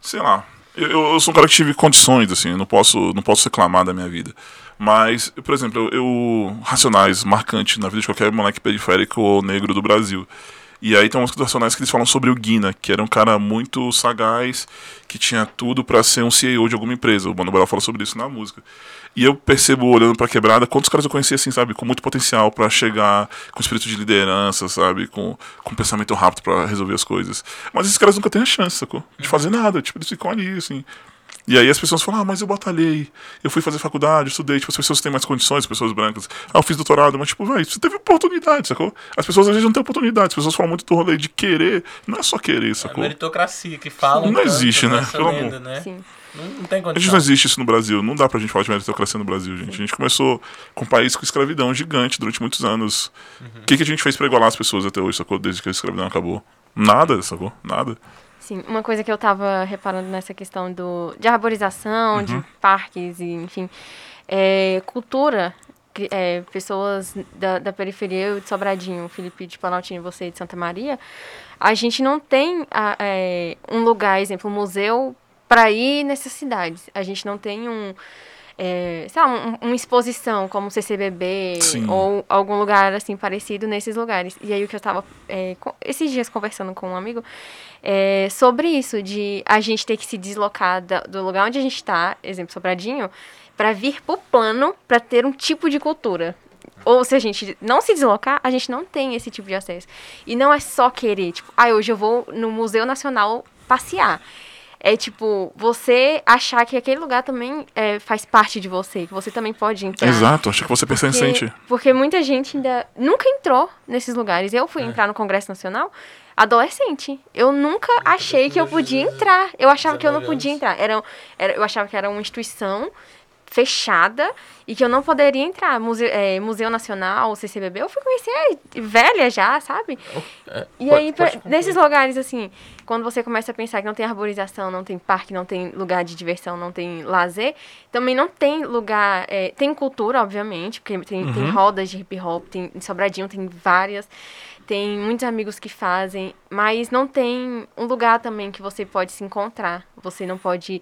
Speaker 3: sei lá, eu, eu sou um cara que tive condições, assim, não posso, não posso reclamar da minha vida. Mas, por exemplo, eu, eu- Racionais, marcante na vida de qualquer moleque periférico ou negro do Brasil. E aí tem umas racionais que eles falam sobre o Guina, que era um cara muito sagaz, que tinha tudo pra ser um CEO de alguma empresa. O Mano Brown fala sobre isso na música. E eu percebo, olhando pra quebrada, quantos caras eu conheci, assim, sabe, com muito potencial pra chegar com espírito de liderança, sabe, com, com pensamento rápido pra resolver as coisas. Mas esses caras nunca têm a chance, sacou? De fazer nada, tipo, eles ficam ali, assim. E aí as pessoas falam, ah, mas eu batalhei, eu fui fazer faculdade, eu estudei, tipo, as pessoas têm mais condições, as pessoas brancas. Ah, eu fiz doutorado, mas tipo, velho, você teve oportunidade, sacou? As pessoas às vezes não têm oportunidade, as pessoas falam muito do rolê de querer, não é só querer,
Speaker 1: É a
Speaker 3: sacou?
Speaker 1: meritocracia que fala.
Speaker 3: Não existe, né? Pelo amor.
Speaker 1: né?
Speaker 2: Sim.
Speaker 1: Não, não tem
Speaker 3: A gente
Speaker 1: condição.
Speaker 3: não existe isso no Brasil, não dá pra gente falar de meritocracia no Brasil, gente. A gente começou com um país com escravidão gigante durante muitos anos. O que, que a gente fez pra igualar as pessoas até hoje, sacou? Desde que a escravidão acabou? Nada, sacou? Nada.
Speaker 2: Sim, uma coisa que eu tava reparando nessa questão do, de arborização, de parques, e, enfim, é, cultura, é, pessoas da, da periferia, eu de Sobradinho, Felipe de Planaltina e você de Santa Maria, a gente não tem a- é, um lugar, exemplo, um museu para ir nessas cidades. A gente não tem um é, sei lá, um- uma exposição como o CCBB
Speaker 3: Sim.
Speaker 2: ou algum lugar assim parecido nesses lugares. E aí o que eu tava é, esses dias conversando com um amigo é, sobre isso, de a gente ter que se deslocar da- do lugar onde a gente tá, exemplo, Sobradinho, para vir pro plano para ter um tipo de cultura. Ou se a gente não se deslocar, a gente não tem esse tipo de acesso. E não é só querer, tipo, ah, hoje eu vou no Museu Nacional passear. É tipo, você achar que aquele lugar também é, faz parte de você, que você também pode entrar.
Speaker 3: Exato, acho que você pensa em
Speaker 2: Porque, porque muita gente ainda nunca entrou nesses lugares. Eu fui entrar no Congresso Nacional adolescente. Eu nunca achei que eu podia entrar. Eu achava que eu não
Speaker 1: 19
Speaker 2: podia entrar. Era, era, eu achava que era uma instituição fechada e que eu não poderia entrar. Museu, é, Museu Nacional, CCBB, eu fui conhecer velha já, sabe?
Speaker 1: É,
Speaker 2: E
Speaker 1: pode-
Speaker 2: aí, pra-
Speaker 1: pode
Speaker 2: nesses lugares, assim, quando você começa a pensar que não tem arborização, não tem parque, não tem lugar de diversão, não tem lazer, também não tem lugar. é, tem cultura, obviamente, porque tem, tem rodas de hip hop, tem em Sobradinho, tem várias. Tem muitos amigos que fazem, mas não tem um lugar também que você pode se encontrar. Você não pode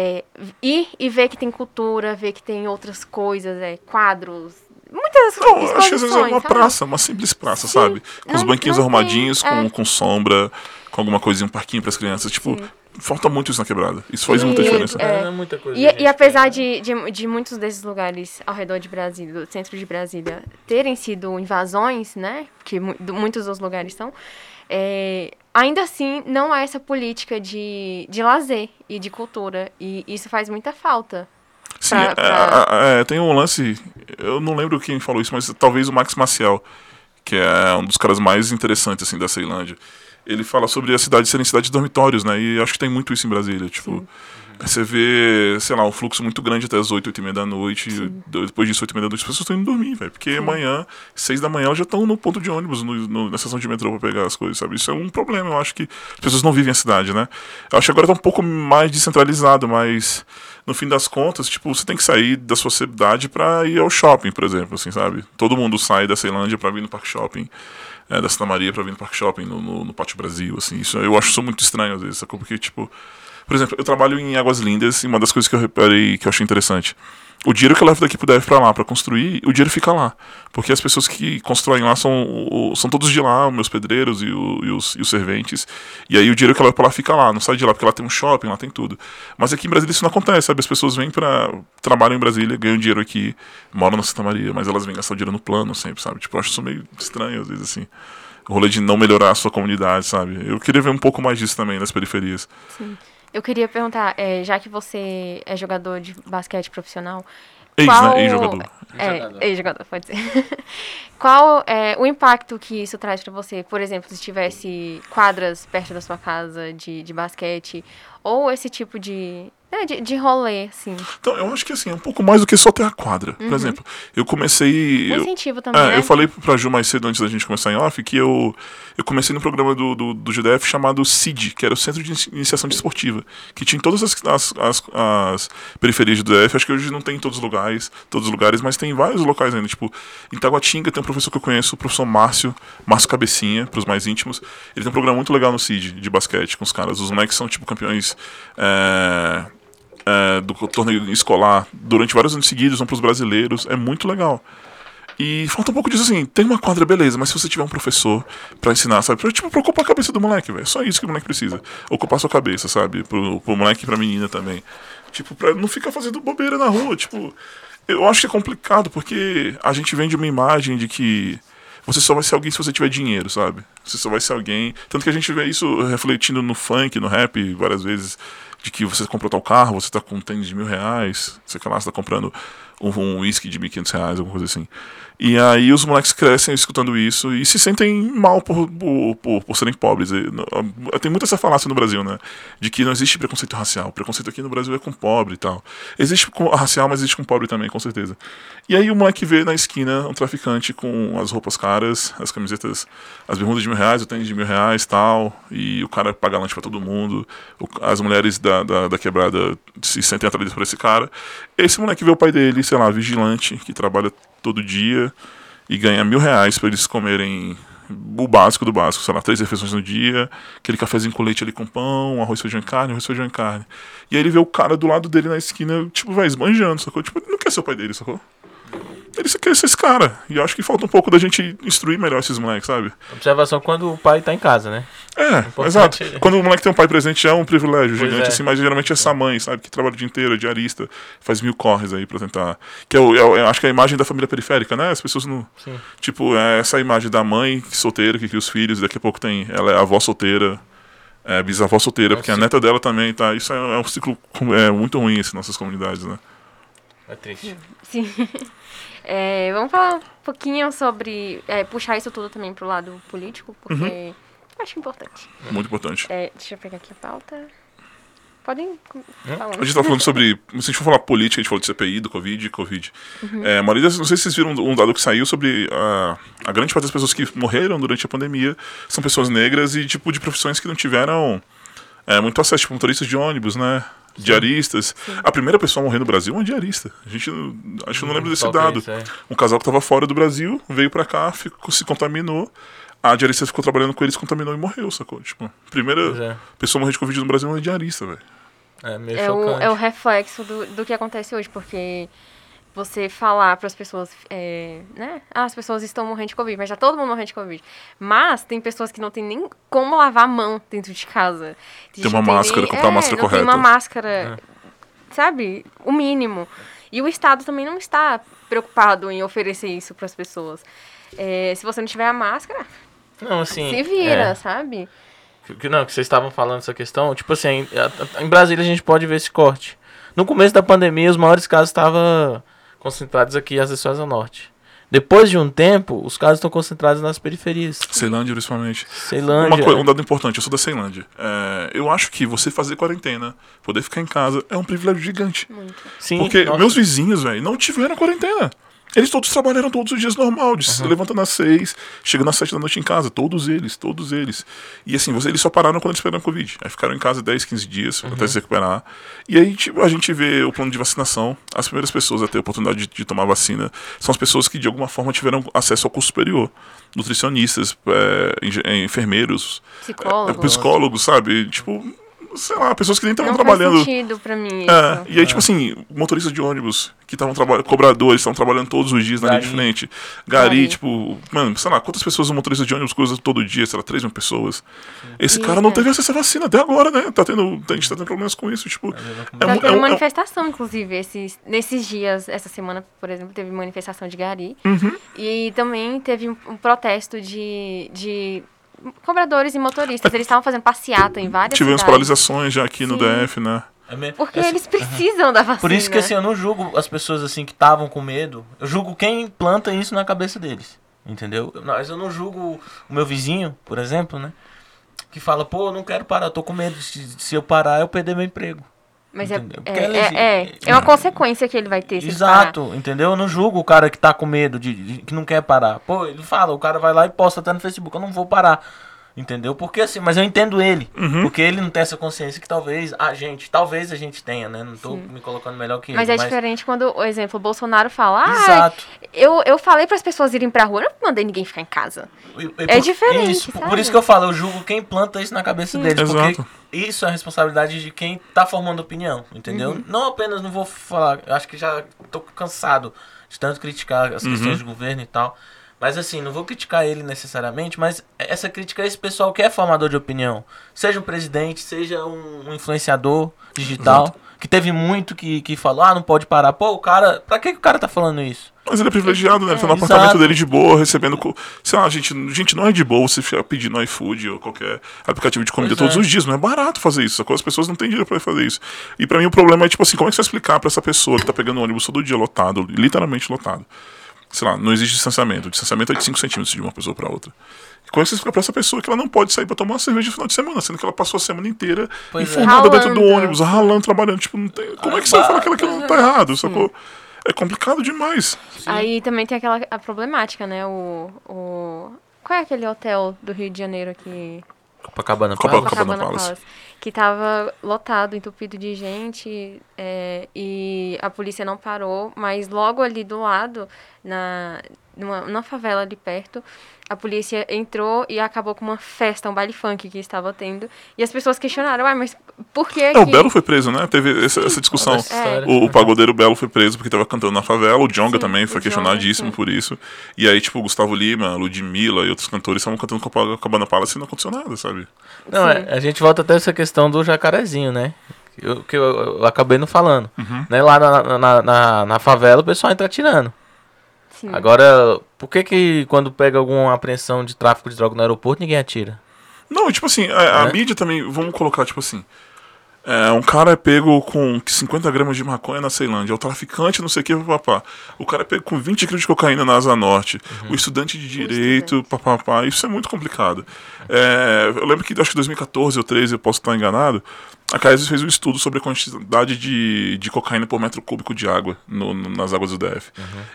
Speaker 2: é, ir e ver que tem cultura, ver que tem outras coisas, é, quadros, muitas
Speaker 3: Não, acho que às vezes é uma
Speaker 2: sabe?
Speaker 3: praça, uma simples praça,
Speaker 2: Sim,
Speaker 3: sabe? Com os
Speaker 2: não-
Speaker 3: banquinhos
Speaker 2: não tem,
Speaker 3: arrumadinhos, com,
Speaker 2: é.
Speaker 3: com sombra, com alguma coisinha, um parquinho pras crianças. Tipo, falta muito isso na quebrada. Isso faz
Speaker 2: E-
Speaker 3: muita diferença.
Speaker 2: é.
Speaker 1: Não é muita coisa.
Speaker 2: E, e apesar
Speaker 1: é-
Speaker 2: de, de, de muitos desses lugares ao redor de Brasília, do centro de Brasília, terem sido invasões, né? Que muitos dos lugares são, é, ainda assim não há essa política de, de lazer e de cultura. E isso faz muita falta.
Speaker 3: Sim,
Speaker 2: pra-
Speaker 3: é,
Speaker 2: pra-
Speaker 3: é, é, tem um lance, eu não lembro quem falou isso, mas talvez o Max Maciel, que é um dos caras mais interessantes assim da Ceilândia. Ele fala sobre a cidade serem cidades de dormitórios, né? E acho que tem muito isso em Brasília, tipo, você vê, sei lá, um fluxo muito grande até as 8, 8 e meia da noite, e depois disso 8 e meia da noite as pessoas estão indo dormir, velho, porque amanhã, 6 da manhã, elas já estão no ponto de ônibus, no, no- na estação de metrô pra pegar as coisas, sabe? Isso é um problema, eu acho que as pessoas não vivem a cidade, né? Eu acho que agora tá um pouco mais descentralizado, mas no fim das contas, tipo, você tem que sair da sua cidade pra ir ao shopping, por exemplo, assim, sabe? Todo mundo sai da Ceilândia pra vir no Parque Shopping, é, da Santa Maria pra vir no Parque Shopping, no, no, no Pátio Brasil, assim. Isso eu acho isso muito estranho às vezes, sacou? Porque, tipo, por exemplo, eu trabalho em Águas Lindas e uma das coisas que eu reparei que eu achei interessante. O dinheiro que eu levo daqui pro DF pra lá pra construir, o dinheiro fica lá. Porque as pessoas que constroem lá são, são todos de lá, meus pedreiros e, o- e os, e os serventes. E aí o dinheiro que eu levo pra lá fica lá, não sai de lá, porque lá tem um shopping, lá tem tudo. Mas aqui em Brasília isso não acontece, sabe? As pessoas vêm pra. trabalham em Brasília, ganham dinheiro aqui, moram na Santa Maria, mas elas vêm gastar o dinheiro no plano sempre, sabe? Tipo, eu acho isso meio estranho às vezes, assim. O rolê de não melhorar a sua comunidade, sabe? Eu queria ver um pouco mais disso também nas periferias.
Speaker 2: Eu queria perguntar, é, já que você é jogador de basquete profissional,
Speaker 3: Ex,
Speaker 2: qual...
Speaker 3: né? Ex-jogador.
Speaker 1: Ex-jogador.
Speaker 2: É, ex-jogador, pode ser. <laughs> qual é o impacto que isso traz pra você? Por exemplo, se tivesse quadras perto da sua casa de, de basquete, ou esse tipo de, é, de, de rolê, assim.
Speaker 3: Então, eu acho que assim, é um pouco mais do que só ter a quadra. Por exemplo, eu comecei.
Speaker 2: Um
Speaker 3: eu-
Speaker 2: incentivo também,
Speaker 3: É,
Speaker 2: né?
Speaker 3: eu falei pra Ju mais cedo, antes da gente começar em off, que eu, eu comecei no programa do, do, do GDF chamado CID, que era o Centro de Inici- Iniciação Desportiva, que tinha em todas as, as, as, as periferias do DF. Acho que hoje não tem em todos os lugares, todos os lugares, mas tem vários locais ainda. Tipo, em Taguatinga tem um professor que eu conheço, o professor Márcio, Márcio Cabecinha, pros mais íntimos. Ele tem um programa muito legal no CID, de basquete, com os caras. Os moleques são, tipo, campeões. é, é, do torneio escolar durante vários anos seguidos, vão pros brasileiros. É muito legal. E falta um pouco disso assim, tem uma quadra, beleza, mas se você tiver um professor pra ensinar, sabe? Pra, tipo, pra ocupar a cabeça do moleque, velho. Só isso que o moleque precisa. Ocupar sua cabeça, sabe? Pro, pro moleque e pra menina também. Tipo, pra não ficar fazendo bobeira na rua. Tipo, eu acho que é complicado, porque a gente vende uma imagem de que você só vai ser alguém se você tiver dinheiro, sabe? Você só vai ser alguém. Tanto que a gente vê isso refletindo no funk, no rap, várias vezes. De que você comprou tal carro, você tá com um tênis de mil reais, sei lá, você tá comprando um um uísque de 1.500 reais, alguma coisa assim. E aí os moleques crescem escutando isso e se sentem mal por, por, por, por serem pobres. E, no- Tem muita essa falácia no Brasil, né? De que não existe preconceito racial. O preconceito aqui no Brasil é com pobre e tal. Existe com racial, mas existe com pobre também, com certeza. E aí o moleque vê na esquina um traficante com as roupas caras, as camisetas, as bermudas de mil reais, o tênis de mil reais tal. E o cara paga lanche pra todo mundo. As mulheres da, da, da quebrada se sentem atraídas por esse cara. Esse moleque vê o pai dele, sei lá, vigilante, que trabalha todo dia e ganha mil reais pra eles comerem o básico do básico, sei lá, três refeições no dia, aquele cafezinho com leite ali com pão, arroz, feijão e carne, arroz, feijão e carne. E aí ele vê o cara do lado dele na esquina, tipo, vai esbanjando, sacou? Tipo, ele não quer ser o pai dele, sacou? Ele quer ser esse cara. E eu acho que falta um pouco da gente instruir melhor esses moleques, sabe?
Speaker 1: Observação quando o pai tá em casa, né?
Speaker 3: É,
Speaker 1: Importante.
Speaker 3: exato. Quando o moleque tem um pai presente é um privilégio
Speaker 1: Pois
Speaker 3: gigante,
Speaker 1: é.
Speaker 3: assim, mas geralmente é essa mãe, sabe? Que trabalha o dia inteiro, é diarista, faz mil corres aí pra tentar. Que é o, é é- acho que é a imagem da família periférica, né? As pessoas não.
Speaker 1: Sim.
Speaker 3: Tipo, é essa imagem da mãe solteira que cria os filhos, e daqui a pouco tem. Ela é avó solteira, é bisavó solteira,
Speaker 1: É
Speaker 3: porque a
Speaker 1: ciclo.
Speaker 3: neta dela também, tá? Isso é, é um ciclo é, muito ruim, assim, nessas comunidades, né?
Speaker 1: É triste.
Speaker 2: Sim. <laughs> É, vamos falar um pouquinho sobre. é, puxar isso tudo também pro lado político, porque
Speaker 3: Uhum.
Speaker 2: acho importante.
Speaker 3: Muito importante.
Speaker 2: É, deixa eu pegar aqui a pauta. Podem com- falar.
Speaker 3: A gente tá falando sobre. Se a gente for falar política, a gente falou de CPI, do Covid Covid. É, a maioria, das- não sei se vocês viram um dado que saiu sobre a, a grande parte das pessoas que morreram durante a pandemia são pessoas negras e tipo de profissões que não tiveram é, muito acesso, tipo motoristas de ônibus, né? Diaristas. A primeira pessoa a morrer no Brasil é uma diarista. A gente não- acho que não lembro desse dado.
Speaker 1: isso, é.
Speaker 3: Um casal que estava fora do Brasil veio pra cá, ficou, se contaminou. A diarista ficou trabalhando com eles, contaminou e morreu, sacou? Tipo, primeira
Speaker 1: Pois é.
Speaker 3: pessoa a morrer de Covid no Brasil é uma diarista, velho.
Speaker 1: É meio
Speaker 2: É o,
Speaker 1: chocante.
Speaker 2: é o reflexo do, do que acontece hoje, porque você falar para as pessoas, é, né? Ah, as pessoas estão morrendo de Covid, mas já todo mundo morrendo de Covid. Mas tem pessoas que não tem nem como lavar a mão dentro de casa. Tem
Speaker 3: Ter uma máscara,
Speaker 2: nem-
Speaker 3: comprar a
Speaker 2: é,
Speaker 3: máscara
Speaker 2: não Tem uma
Speaker 3: correta.
Speaker 2: máscara, sabe? O mínimo. E o Estado também não está preocupado em oferecer isso para as pessoas. É, se você não tiver a máscara,
Speaker 1: Não, assim.
Speaker 2: se vira,
Speaker 1: é.
Speaker 2: sabe?
Speaker 1: Que- não, que vocês estavam falando essa questão, tipo assim, em, a- a- em Brasília a gente pode ver esse corte. No começo da pandemia, os maiores casos estavam concentrados aqui, às vezes ao norte. Depois de um tempo, os casos estão concentrados nas periferias.
Speaker 3: Ceilândia, principalmente.
Speaker 1: Ceilândia.
Speaker 3: Uma coisa, um dado importante, eu sou da Ceilândia. É, eu acho que você fazer quarentena, poder ficar em casa, é um privilégio gigante.
Speaker 2: Muito.
Speaker 1: Sim,
Speaker 3: Porque
Speaker 1: nossa.
Speaker 3: meus vizinhos, velho, não tiveram quarentena. Eles todos trabalharam todos os dias normal, de se levantando às seis, chegando às sete da noite em casa. Todos eles, todos eles. E assim, eles só pararam quando eles pegaram Covid. Aí ficaram em casa 10, 15 dias até se recuperar. E aí tipo, a gente vê o plano de vacinação. As primeiras pessoas a ter a oportunidade de, de tomar vacina são as pessoas que de alguma forma tiveram acesso ao curso superior. Nutricionistas, é, enfermeiros,
Speaker 2: Psicólogo.
Speaker 3: é, psicólogos, sabe? Tipo, sei lá, pessoas que nem estavam
Speaker 2: Não
Speaker 3: trabalhando.
Speaker 2: faz sentido pra mim isso.
Speaker 3: É, e aí, tipo assim, motoristas de ônibus que estavam trabalhando, cobradores, estavam trabalhando todos os dias na linha de
Speaker 1: Gari.
Speaker 3: frente. Gari,
Speaker 2: Gari.
Speaker 3: tipo, mano, sei lá, quantas pessoas um motorista de ônibus coisa todo dia, sei lá, 3 mil pessoas. Esse
Speaker 2: E,
Speaker 3: cara não
Speaker 2: é.
Speaker 3: teve acesso à vacina até agora, né? Tá tendo, a gente tá tendo problemas com isso, tipo. É,
Speaker 2: Tá tendo
Speaker 3: é, um- é,
Speaker 2: manifestação, inclusive, esses, nesses dias, essa semana, por exemplo, teve manifestação de Gari.
Speaker 3: Uhum.
Speaker 2: E também teve um, um protesto de, de cobradores e motoristas. Eles estavam fazendo passeata em várias
Speaker 3: tivemos
Speaker 2: cidades.
Speaker 3: paralisações já aqui no
Speaker 2: Sim.
Speaker 3: DF, né?
Speaker 1: É
Speaker 2: Porque eles precisam da vacina.
Speaker 1: Por isso que assim, eu não julgo as pessoas assim que estavam com medo. Eu julgo quem planta isso na cabeça deles. Entendeu? Mas eu não julgo o meu vizinho, por exemplo, né? Que fala, pô, eu não quero parar, eu tô com medo. Se, se eu parar, eu perder meu emprego.
Speaker 2: Mas é,
Speaker 1: Entendeu?
Speaker 2: é,
Speaker 1: exi-
Speaker 2: é, é, é uma consequência que ele vai ter. se
Speaker 1: Exato, entendeu? Eu não julgo o cara que tá com medo, de, de- que não quer parar. Pô, ele fala, o cara vai lá e posta até no Facebook, eu não vou parar. Entendeu? Porque assim, mas eu entendo ele.
Speaker 3: Uhum.
Speaker 1: Porque ele não tem essa consciência que talvez a gente, talvez a gente tenha, né? Não tô me colocando melhor que
Speaker 2: Mas
Speaker 1: ele.
Speaker 2: é diferente quando, por exemplo, o Bolsonaro fala, ah,
Speaker 1: Exato.
Speaker 2: eu, eu falei para as pessoas irem pra rua, eu não mandei ninguém ficar em casa.
Speaker 1: E- e
Speaker 2: É
Speaker 1: por-
Speaker 2: diferente,
Speaker 1: Isso, por- por
Speaker 2: sabe?
Speaker 1: isso que eu falo, eu julgo quem planta isso na cabeça deles.
Speaker 3: Exato.
Speaker 1: Porque isso é a responsabilidade de quem tá formando opinião, entendeu?
Speaker 2: Uhum.
Speaker 1: Não apenas não vou falar, eu acho que já tô cansado de tanto criticar as questões
Speaker 3: Uhum.
Speaker 1: de governo e tal. Mas assim, não vou criticar ele necessariamente, mas essa crítica é esse pessoal que é formador de opinião. Seja um presidente, seja um, influenciador digital, que teve muito que, que falou, ah, não pode parar. Pô, o cara, pra que, que o cara tá falando isso?
Speaker 3: Mas ele é privilegiado, né? Ele tá no
Speaker 1: É,
Speaker 3: apartamento
Speaker 1: exato.
Speaker 3: dele de boa, recebendo. Sei lá, gente, gente, não é de boa você ficar pedindo iFood ou qualquer aplicativo de comida
Speaker 1: Pois
Speaker 3: todos
Speaker 1: é.
Speaker 3: os dias. Não é barato fazer isso? As pessoas não têm dinheiro pra fazer isso. E pra mim o problema é, tipo assim, como é que você vai explicar pra essa pessoa que tá pegando ônibus todo dia lotado, literalmente lotado? Sei lá, não existe distanciamento. O distanciamento é de 5 centímetros de uma pessoa pra outra. E como é que você explica pra essa pessoa que ela não pode sair pra tomar uma cerveja no final de semana, sendo que ela passou a semana inteira
Speaker 1: Pois é.
Speaker 3: dentro do ônibus, ralando, trabalhando? Tipo, não tem... como é que você vai falar que aquilo não tá errado, sacou? É complicado demais.
Speaker 2: Aí também tem aquela a problemática, né? O, o. Qual é aquele hotel do Rio de Janeiro aqui?
Speaker 1: Copacabana.
Speaker 3: Copacabana
Speaker 2: Copacabana
Speaker 3: Palace.
Speaker 2: Palace. Que tava lotado, entupido de gente, é, e a polícia não parou, mas logo ali do lado, na, numa, numa favela ali perto, a polícia entrou e acabou com uma festa, um baile funk que estava tendo. E as pessoas questionaram, ah, mas por que.
Speaker 3: É, o Belo foi preso, né? Teve essa, essa discussão.
Speaker 1: História.
Speaker 3: O, o pagodeiro Belo foi preso porque tava cantando na favela. O Jonga
Speaker 2: Sim,
Speaker 3: também foi questionadíssimo
Speaker 2: sim.
Speaker 3: por isso. E aí, tipo, o Gustavo Lima, Ludmilla e outros cantores estavam cantando Copacabana Palace e não aconteceu nada, sabe?
Speaker 1: Não,
Speaker 2: Sim.
Speaker 1: é, a gente volta até essa questão do jacarezinho, né? Que eu, que eu, eu acabei não falando.
Speaker 3: Uhum.
Speaker 1: Né? Lá na, na, na, na favela o pessoal entra atirando.
Speaker 2: Sim.
Speaker 1: Agora, por que que quando pega alguma apreensão de tráfico de droga no aeroporto ninguém atira?
Speaker 3: Não, tipo assim, a, a
Speaker 1: Né?
Speaker 3: mídia também, vamos colocar, tipo assim. É, um cara é pego com 50 gramas de maconha na Ceilândia, é o traficante, não sei o que, papá. O cara é pego com 20 quilos de cocaína na Asa Norte, o estudante de direito, papapá. Isso é muito complicado. É, eu lembro que, acho que 2014 ou 13, eu posso estar enganado, a Caeses fez um estudo sobre a quantidade de, de cocaína por metro cúbico de água no- no- nas águas do DF.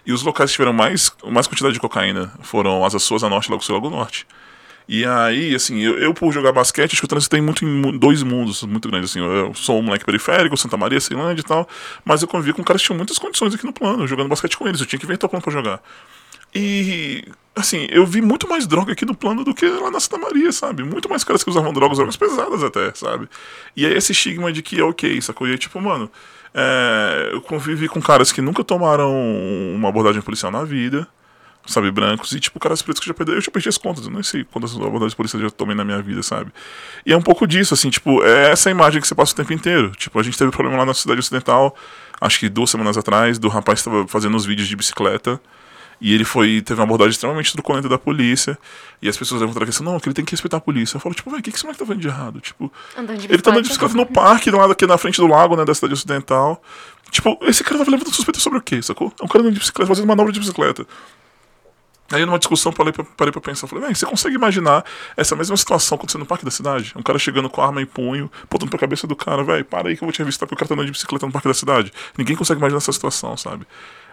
Speaker 3: E os locais que tiveram mais, mais quantidade de cocaína foram Asa Sul, Asa Norte e Lago Sul Lago Norte. E aí, assim, eu, eu por jogar basquete, acho que eu transitei muito em dois mundos muito grandes, assim. Eu sou um moleque periférico, Santa Maria, Ceilândia e tal, mas eu convivi com caras que tinham muitas condições aqui no plano, jogando basquete com eles, eu tinha que inventar o plano pra jogar. E, assim, eu vi muito mais droga aqui no plano do que lá na Santa Maria, sabe? Muito mais caras que usavam drogas, drogas pesadas até, sabe? E aí esse estigma de que é ok, sacou? E aí, tipo, mano, é, eu convivi com caras que nunca tomaram uma abordagem policial na vida, sabe, brancos, e tipo, caras pretos que eu já perdi, eu já perdi as contas, eu não sei quantas abordagens policiais eu já tomei na minha vida, sabe? E é um pouco disso, assim, tipo, é essa imagem que você passa o tempo inteiro. Tipo, a gente teve problema lá na cidade ocidental, acho que duas semanas atrás, do rapaz que estava fazendo os vídeos de bicicleta. E ele foi, teve uma abordagem extremamente truculenta da polícia. E as pessoas levantaram a questão, não, que ele tem que respeitar a polícia. Eu falo, tipo, velho, o que, que esse moleque tá fazendo de errado? Tipo,
Speaker 2: de
Speaker 3: ele tá andando de
Speaker 2: bicicleta.
Speaker 3: no parque, lá aqui na frente do lago, né, da cidade ocidental. Tipo, esse cara tava levantando suspeita sobre o quê, sacou? É um cara andando de bicicleta, fazendo manobra de bicicleta. Aí numa discussão parei pra, parei pra pensar, falei, "Véi, você consegue imaginar essa mesma situação acontecendo no parque da cidade? Um cara chegando com arma em punho, apontando pra cabeça do cara, velho, para aí que eu vou te revistar porque o cara tá andando de bicicleta no parque da cidade. Ninguém consegue imaginar essa situação, sabe?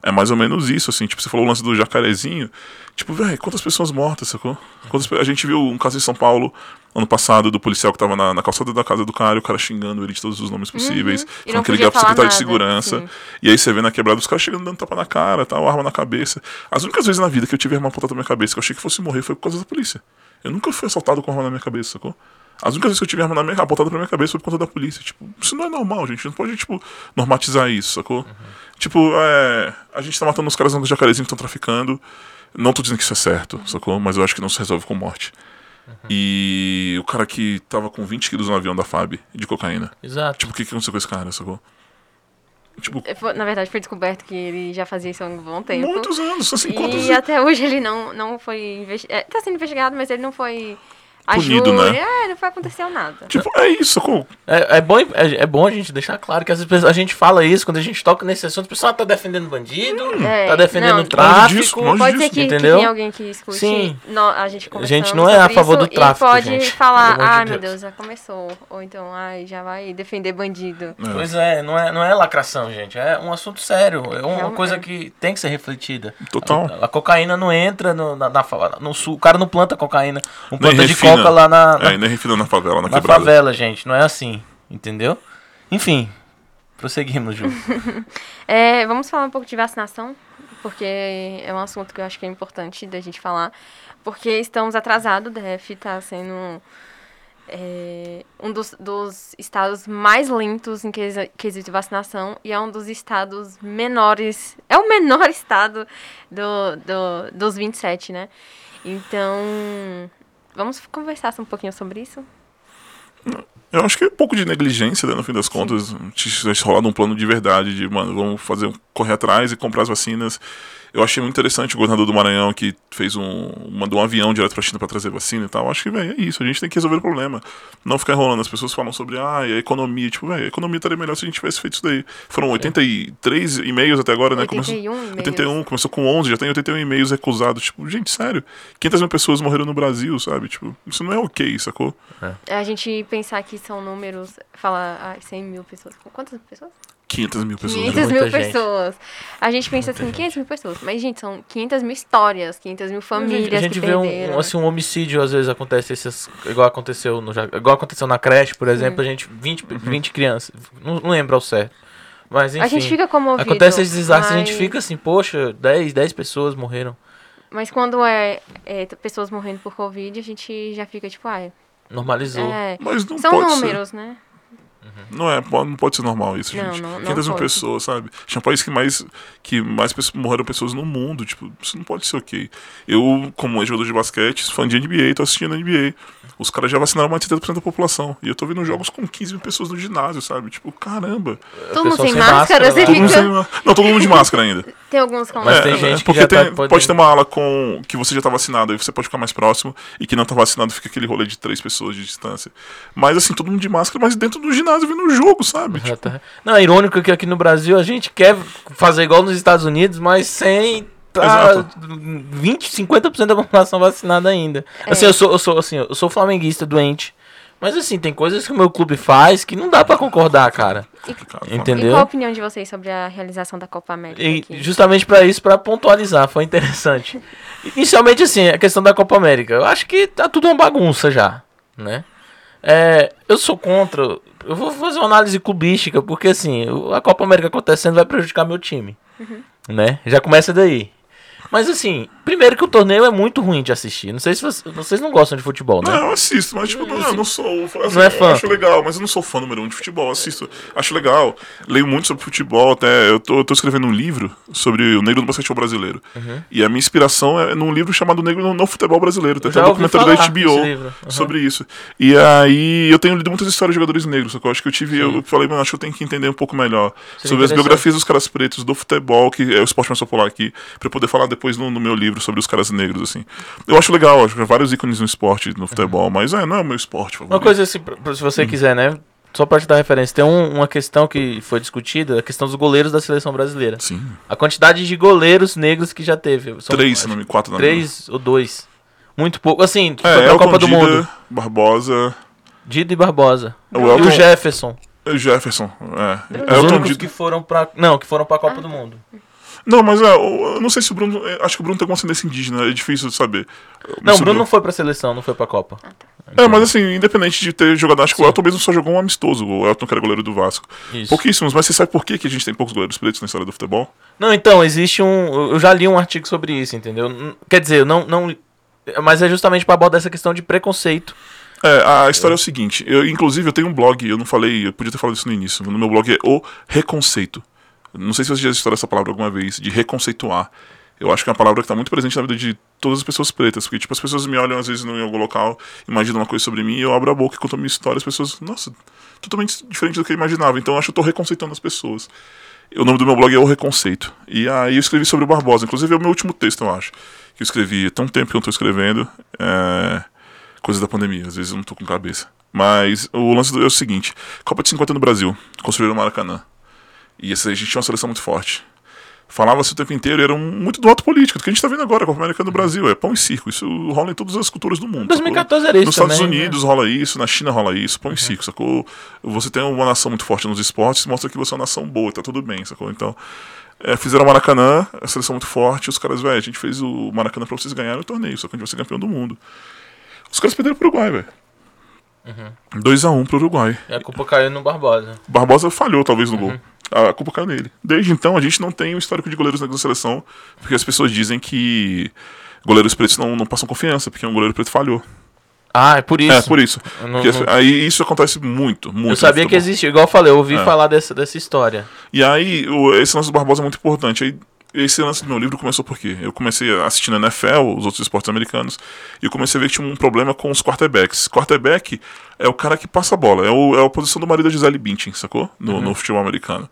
Speaker 3: É mais ou menos isso, assim, tipo, você falou o lance do jacarezinho, tipo, velho, quantas pessoas mortas, sacou? Quantas a gente viu um caso em São Paulo, ano passado, do policial que tava na, na calçada da casa do cara, e o cara xingando ele de todos os nomes possíveis,
Speaker 2: Uhum.
Speaker 3: Falando que ligava pro
Speaker 2: falar
Speaker 3: secretário de
Speaker 2: nada,
Speaker 3: segurança,
Speaker 2: sim.
Speaker 3: e aí você vê na quebrada os caras chegando dando tapa na cara, tal, arma na cabeça. As únicas vezes na vida que eu tive arma apontada na minha cabeça, que eu achei que fosse morrer, foi por causa da polícia. Eu nunca fui assaltado com arma na minha cabeça, sacou? As únicas vezes que eu tive arma na minha, apontada pra minha cabeça foi por conta da polícia. Tipo, isso não é normal, gente. Não pode, tipo, normatizar isso, sacou? Tipo, é, a gente tá matando os caras no jacarezinho que estão traficando. Não tô dizendo que isso é certo, sacou? Mas eu acho que não se resolve com morte. E o cara que tava com 20 quilos no avião da FAB de cocaína.
Speaker 1: Exato.
Speaker 3: Tipo, o que, que aconteceu com esse cara, sacou? Tipo,
Speaker 2: É, Na verdade, foi descoberto que ele já fazia isso há um bom tempo.
Speaker 3: muitos anos, assim, quantos
Speaker 2: E até hoje ele não, não foi investigado. Tá sendo investigado, mas ele não foi.
Speaker 3: Punido,
Speaker 2: júri,
Speaker 3: né?
Speaker 2: É, não foi aconteceu nada.
Speaker 3: Tipo, é isso?
Speaker 1: É, é, bom, é, é bom a gente deixar claro que às vezes a gente fala isso, quando a gente toca nesse assunto, o pessoal tá defendendo bandido,
Speaker 2: É,
Speaker 1: tá defendendo
Speaker 2: não,
Speaker 1: tráfico.
Speaker 3: disso, longe
Speaker 2: Pode ser
Speaker 3: disso,
Speaker 2: que, que
Speaker 1: entendeu?
Speaker 2: tenha alguém que escute
Speaker 1: Sim.
Speaker 2: no- a gente
Speaker 1: A gente não é a favor do tráfico,
Speaker 2: pode
Speaker 1: gente.
Speaker 2: falar,
Speaker 1: amor de
Speaker 2: ai meu
Speaker 1: Deus."
Speaker 2: Já começou. Ou então, ai, já vai defender bandido.
Speaker 1: Pois é, não é, não é lacração, gente. É um assunto sério. É uma
Speaker 2: Realmente.
Speaker 1: coisa que tem que ser refletida.
Speaker 3: Total.
Speaker 1: A, a cocaína não entra no, na, na fa- no sul. O cara não planta cocaína.
Speaker 3: Nem
Speaker 1: planta de coca lá na, na,
Speaker 3: É, e nem refina na favela, na,
Speaker 1: na
Speaker 3: quebrada.
Speaker 1: favela, gente. Não é assim. Entendeu? Enfim, prosseguimos, Ju. <laughs>
Speaker 2: É, vamos falar um pouco de vacinação, porque é um assunto que eu acho que é importante da gente falar. Porque estamos atrasados, o DF está sendo é, um dos, dos estados mais lentos em quesi- quesito de vacinação e é um dos estados menores, é o menor <laughs> estado do, do, dos 27, né? Então, vamos conversar um pouquinho sobre isso?
Speaker 3: Eu acho que é um pouco de negligência, né, no fim das contas. Tivesse rolado um plano de verdade, de, mano, vamos fazer, correr atrás e comprar as vacinas. Eu achei muito interessante o governador do Maranhão que fez um. mandou um avião direto pra China pra trazer vacina e tal. Acho que, velho, é isso. A gente tem que resolver o problema. Não ficar enrolando. As pessoas falam sobre, ah, a economia. Tipo, velho, a economia estaria melhor se a gente tivesse feito isso daí. Foram 83 e-mails até agora, né?
Speaker 2: 81 e-mails.
Speaker 3: 81, começou com 11, já tem 81 e-mails recusados. Tipo, gente, sério. 500 mil pessoas morreram no Brasil, sabe? Tipo, isso não é ok, sacou?
Speaker 2: É A gente pensar que são números, falar ah, 100 mil pessoas. Quantas pessoas?
Speaker 3: 500 mil pessoas.
Speaker 2: 500
Speaker 1: muita
Speaker 2: mil
Speaker 1: gente.
Speaker 2: pessoas. A gente pensa assim, 500 mil pessoas. Mas, gente, são 500 mil histórias, 500 mil famílias
Speaker 1: a gente
Speaker 2: que
Speaker 1: vê um, um, assim, um homicídio, às vezes acontece esses, igual aconteceu no igual aconteceu na creche, por exemplo, a gente 20, 20 crianças, não, não lembro ao certo. Mas enfim.
Speaker 2: a gente fica comovido.
Speaker 1: Acontece esses desastres, a gente
Speaker 2: mas-
Speaker 1: fica assim, poxa, 10, 10 pessoas morreram.
Speaker 2: Mas quando é, é pessoas morrendo por Covid, a gente já fica tipo, ah,
Speaker 1: Normalizou.
Speaker 2: é,
Speaker 3: Mas não
Speaker 2: são
Speaker 3: pode ser.
Speaker 2: números, né?
Speaker 3: Não é, pode- não pode ser normal isso,
Speaker 2: Não,
Speaker 3: gente.
Speaker 2: não- não
Speaker 3: 500 mil
Speaker 2: pode.
Speaker 3: pessoas, sabe? Tinha país que mais, que mais pessoas, morreram pessoas no mundo, tipo, isso não pode ser ok. Eu, como jogador de basquete, fã de NBA, tô assistindo NBA. Os caras já vacinaram mais de 70% da população. E eu tô vendo jogos com 15 mil pessoas no ginásio, sabe? Tipo, caramba.
Speaker 2: Todo mundo sem máscara,
Speaker 1: lá.
Speaker 3: Todo mundo sem Não, todo mundo de máscara ainda. <laughs>
Speaker 2: Tem alguns com
Speaker 1: Mas tem
Speaker 3: É,
Speaker 1: gente
Speaker 3: é,
Speaker 1: que
Speaker 3: porque
Speaker 1: já tá
Speaker 3: tem-
Speaker 1: podendo-
Speaker 3: pode ter uma ala com que você já tá vacinado, aí você pode ficar mais próximo, e que não tá vacinado fica aquele rolê de três pessoas de distância. Mas assim, todo mundo de máscara, mas dentro do ginásio vendo o jogo, sabe? Tipo,
Speaker 1: tá- Não, é irônico que aqui no Brasil a gente quer fazer igual nos Estados Unidos, mas sem tá
Speaker 3: Exato.
Speaker 1: 20, 50% da população vacinada ainda. Assim, eu sou, eu sou assim, eu sou flamenguista doente. Mas assim, tem coisas que o meu clube faz que não dá pra concordar, cara.
Speaker 2: E
Speaker 1: Entendeu?
Speaker 2: qual a opinião de vocês sobre a realização da Copa América
Speaker 1: E
Speaker 2: aqui?
Speaker 1: justamente pra isso, pra pontualizar, foi interessante. <laughs> Inicialmente, assim, a questão da Copa América. Eu acho que tá tudo uma bagunça já, né? É, eu sou contra. Eu vou fazer uma análise clubística, porque assim, a Copa América acontecendo vai prejudicar meu time. Né? Já começa daí. Mas assim, primeiro que o torneio é muito ruim de assistir. Não sei se vocês, vocês não gostam de futebol, né?
Speaker 3: Não, eu assisto, mas tipo, não, eu não sou. Assim,
Speaker 1: Não é
Speaker 3: Eu
Speaker 1: fã.
Speaker 3: acho legal, mas eu não sou fã número um de futebol. Assisto, acho legal. Leio muito sobre futebol, até. Eu tô, eu tô escrevendo um livro sobre o negro no basquetebol brasileiro.
Speaker 1: Uhum.
Speaker 3: E a minha inspiração é num livro chamado Negro no, no Futebol Brasileiro. Tem até um documentário da HBO.
Speaker 1: Uhum.
Speaker 3: sobre isso. E aí eu tenho lido muitas histórias de jogadores negros, só que eu acho que eu tive.
Speaker 1: Sim.
Speaker 3: Eu falei, mano, acho que eu tenho que entender um pouco melhor
Speaker 1: Seria
Speaker 3: sobre as biografias dos caras pretos do futebol, que é o esporte mais popular aqui, pra eu poder falar depois no, no meu livro sobre os caras negros, assim. Eu acho legal, acho que vários ícones no esporte, no futebol, mas é, não é o meu esporte favorito.
Speaker 1: Uma coisa assim, pra- se você quiser, né? Só pra te dar referência, tem um- uma questão que foi discutida, a questão dos goleiros da seleção brasileira.
Speaker 3: Sim.
Speaker 1: A quantidade de goleiros negros que já teve. São,
Speaker 3: Três,
Speaker 1: acho
Speaker 3: se não me quatro na
Speaker 1: Três ou dois. Muito pouco. Assim,
Speaker 3: É,
Speaker 1: foi pra
Speaker 3: Elton
Speaker 1: Copa do
Speaker 3: Dida,
Speaker 1: Mundo.
Speaker 3: Barbosa,
Speaker 1: Dida e Barbosa.
Speaker 3: o
Speaker 1: E o
Speaker 3: Elton,
Speaker 1: Jefferson.
Speaker 3: o Jefferson. É.
Speaker 1: Os
Speaker 3: Elton
Speaker 1: únicos
Speaker 3: Dida.
Speaker 1: que foram pra. Não, que foram pra Copa do Mundo.
Speaker 3: Não, mas é, eu não sei se o Bruno. é, Acho que o Bruno tem alguma ascendência indígena, é difícil de saber.
Speaker 1: Não, o Bruno não foi pra seleção, não foi pra Copa.
Speaker 3: É, mas assim, independente de ter jogado, acho que o Elton mesmo só jogou um amistoso, o Elton que era goleiro do Vasco.
Speaker 1: Isso.
Speaker 3: Pouquíssimos, mas você sabe por que, que a gente tem poucos goleiros pretos na história do futebol?
Speaker 1: Não, então, existe um. Eu já li um artigo sobre isso, entendeu? Quer dizer, eu não. não mas é justamente pra abordar essa questão de preconceito.
Speaker 3: É, a história é o seguinte, eu, inclusive eu tenho um blog, eu não falei, eu podia ter falado isso no início, no meu blog é o reconceito. Não sei se você já estourou essa palavra alguma vez, de reconceituar. Eu acho que é uma palavra que está muito presente na vida de todas as pessoas pretas, porque tipo, as pessoas me olham às vezes em algum local, imaginam uma coisa sobre mim, eu abro a boca e conto a minha história, as pessoas, nossa, totalmente diferente do que eu imaginava. Então eu acho que eu tô reconceitando as pessoas. O nome do meu blog é O Reconceito. E aí eu escrevi sobre o Barbosa. Inclusive é o meu último texto, eu acho. Que eu escrevi tem um tempo que eu não tô escrevendo. É... Coisa da pandemia, às vezes eu não tô com cabeça. Mas o lance é o seguinte: Copa de 50 no Brasil, construíram o Maracanã. E a gente tinha uma seleção muito forte. Falava-se o tempo inteiro, era um- muito do alto político, do que a gente tá vendo agora, a Copa América no Brasil. É pão e circo. Isso rola em todas as culturas do mundo.
Speaker 1: 2014
Speaker 3: sacou?
Speaker 1: era isso
Speaker 3: Nos Estados
Speaker 1: também, né?
Speaker 3: Unidos rola isso, na China rola isso, pão e circo, sacou? Você tem uma nação muito forte nos esportes, mostra que você é uma nação boa, tá tudo bem, sacou? Então, é, fizeram o Maracanã, a seleção muito forte, os caras, velho, a gente fez o Maracanã pra vocês ganharem o torneio, só que a gente vai ser campeão do mundo. Os caras perderam pro Uruguai, velho.
Speaker 1: Uhum.
Speaker 3: 2x1 pro Uruguai.
Speaker 1: E a culpa caiu no Barbosa.
Speaker 3: Barbosa falhou, talvez, no
Speaker 1: Uhum.
Speaker 3: gol. A culpa caiu nele. Desde então, a gente não tem um histórico de goleiros na seleção, porque as pessoas dizem que goleiros pretos não, não passam confiança, porque um goleiro preto falhou.
Speaker 1: Ah, é por isso.
Speaker 3: É, por isso.
Speaker 1: Não- não-
Speaker 3: aí isso acontece muito, muito.
Speaker 1: Eu sabia que existia, igual eu falei, eu ouvi
Speaker 3: É.
Speaker 1: falar dessa, dessa história.
Speaker 3: E aí, o- esse lance do Barbosa é muito importante. Aí, esse lance do meu livro começou por quê? Eu comecei assistindo a NFL, os outros esportes americanos, e eu comecei a ver que tinha um problema com os quarterbacks. Quarterback é o cara que passa a bola, é, o- é a posição do marido da Gisele Bündchen, sacou? No, no futebol americano.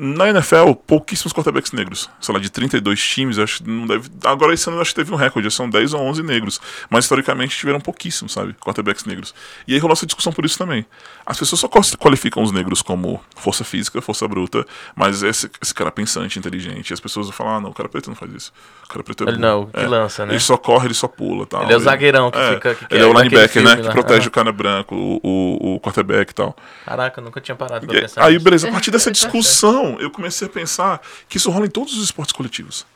Speaker 3: Na NFL, pouquíssimos quarterbacks negros. Sei lá, de 32 times, acho que não deve. Agora esse ano eu acho que teve um recorde, são 10 ou 11 negros. Mas historicamente tiveram pouquíssimos, sabe? Quarterbacks negros. E aí rolou essa discussão por isso também. As pessoas só qual- qualificam os negros como força física, força bruta, mas esse, esse cara pensante, inteligente. E as pessoas vão falar, ah, não, o cara preto não faz isso. O cara preto é
Speaker 1: Ele
Speaker 3: burro."
Speaker 1: não, que
Speaker 3: É.
Speaker 1: lança, né?
Speaker 3: Ele só corre, ele só pula. Tal.
Speaker 1: Ele é o zagueirão que fica- que
Speaker 3: ele
Speaker 1: é
Speaker 3: é o linebacker, né?
Speaker 1: filme
Speaker 3: Que
Speaker 1: lá.
Speaker 3: protege
Speaker 1: Aham.
Speaker 3: o cara branco, o, o, o quarterback e tal.
Speaker 1: Caraca, eu nunca tinha parado pra
Speaker 3: E
Speaker 1: pensar
Speaker 3: aí,
Speaker 1: nisso.
Speaker 3: beleza, a partir <laughs> dessa discussão, eu comecei a pensar que isso rola em todos os esportes coletivos.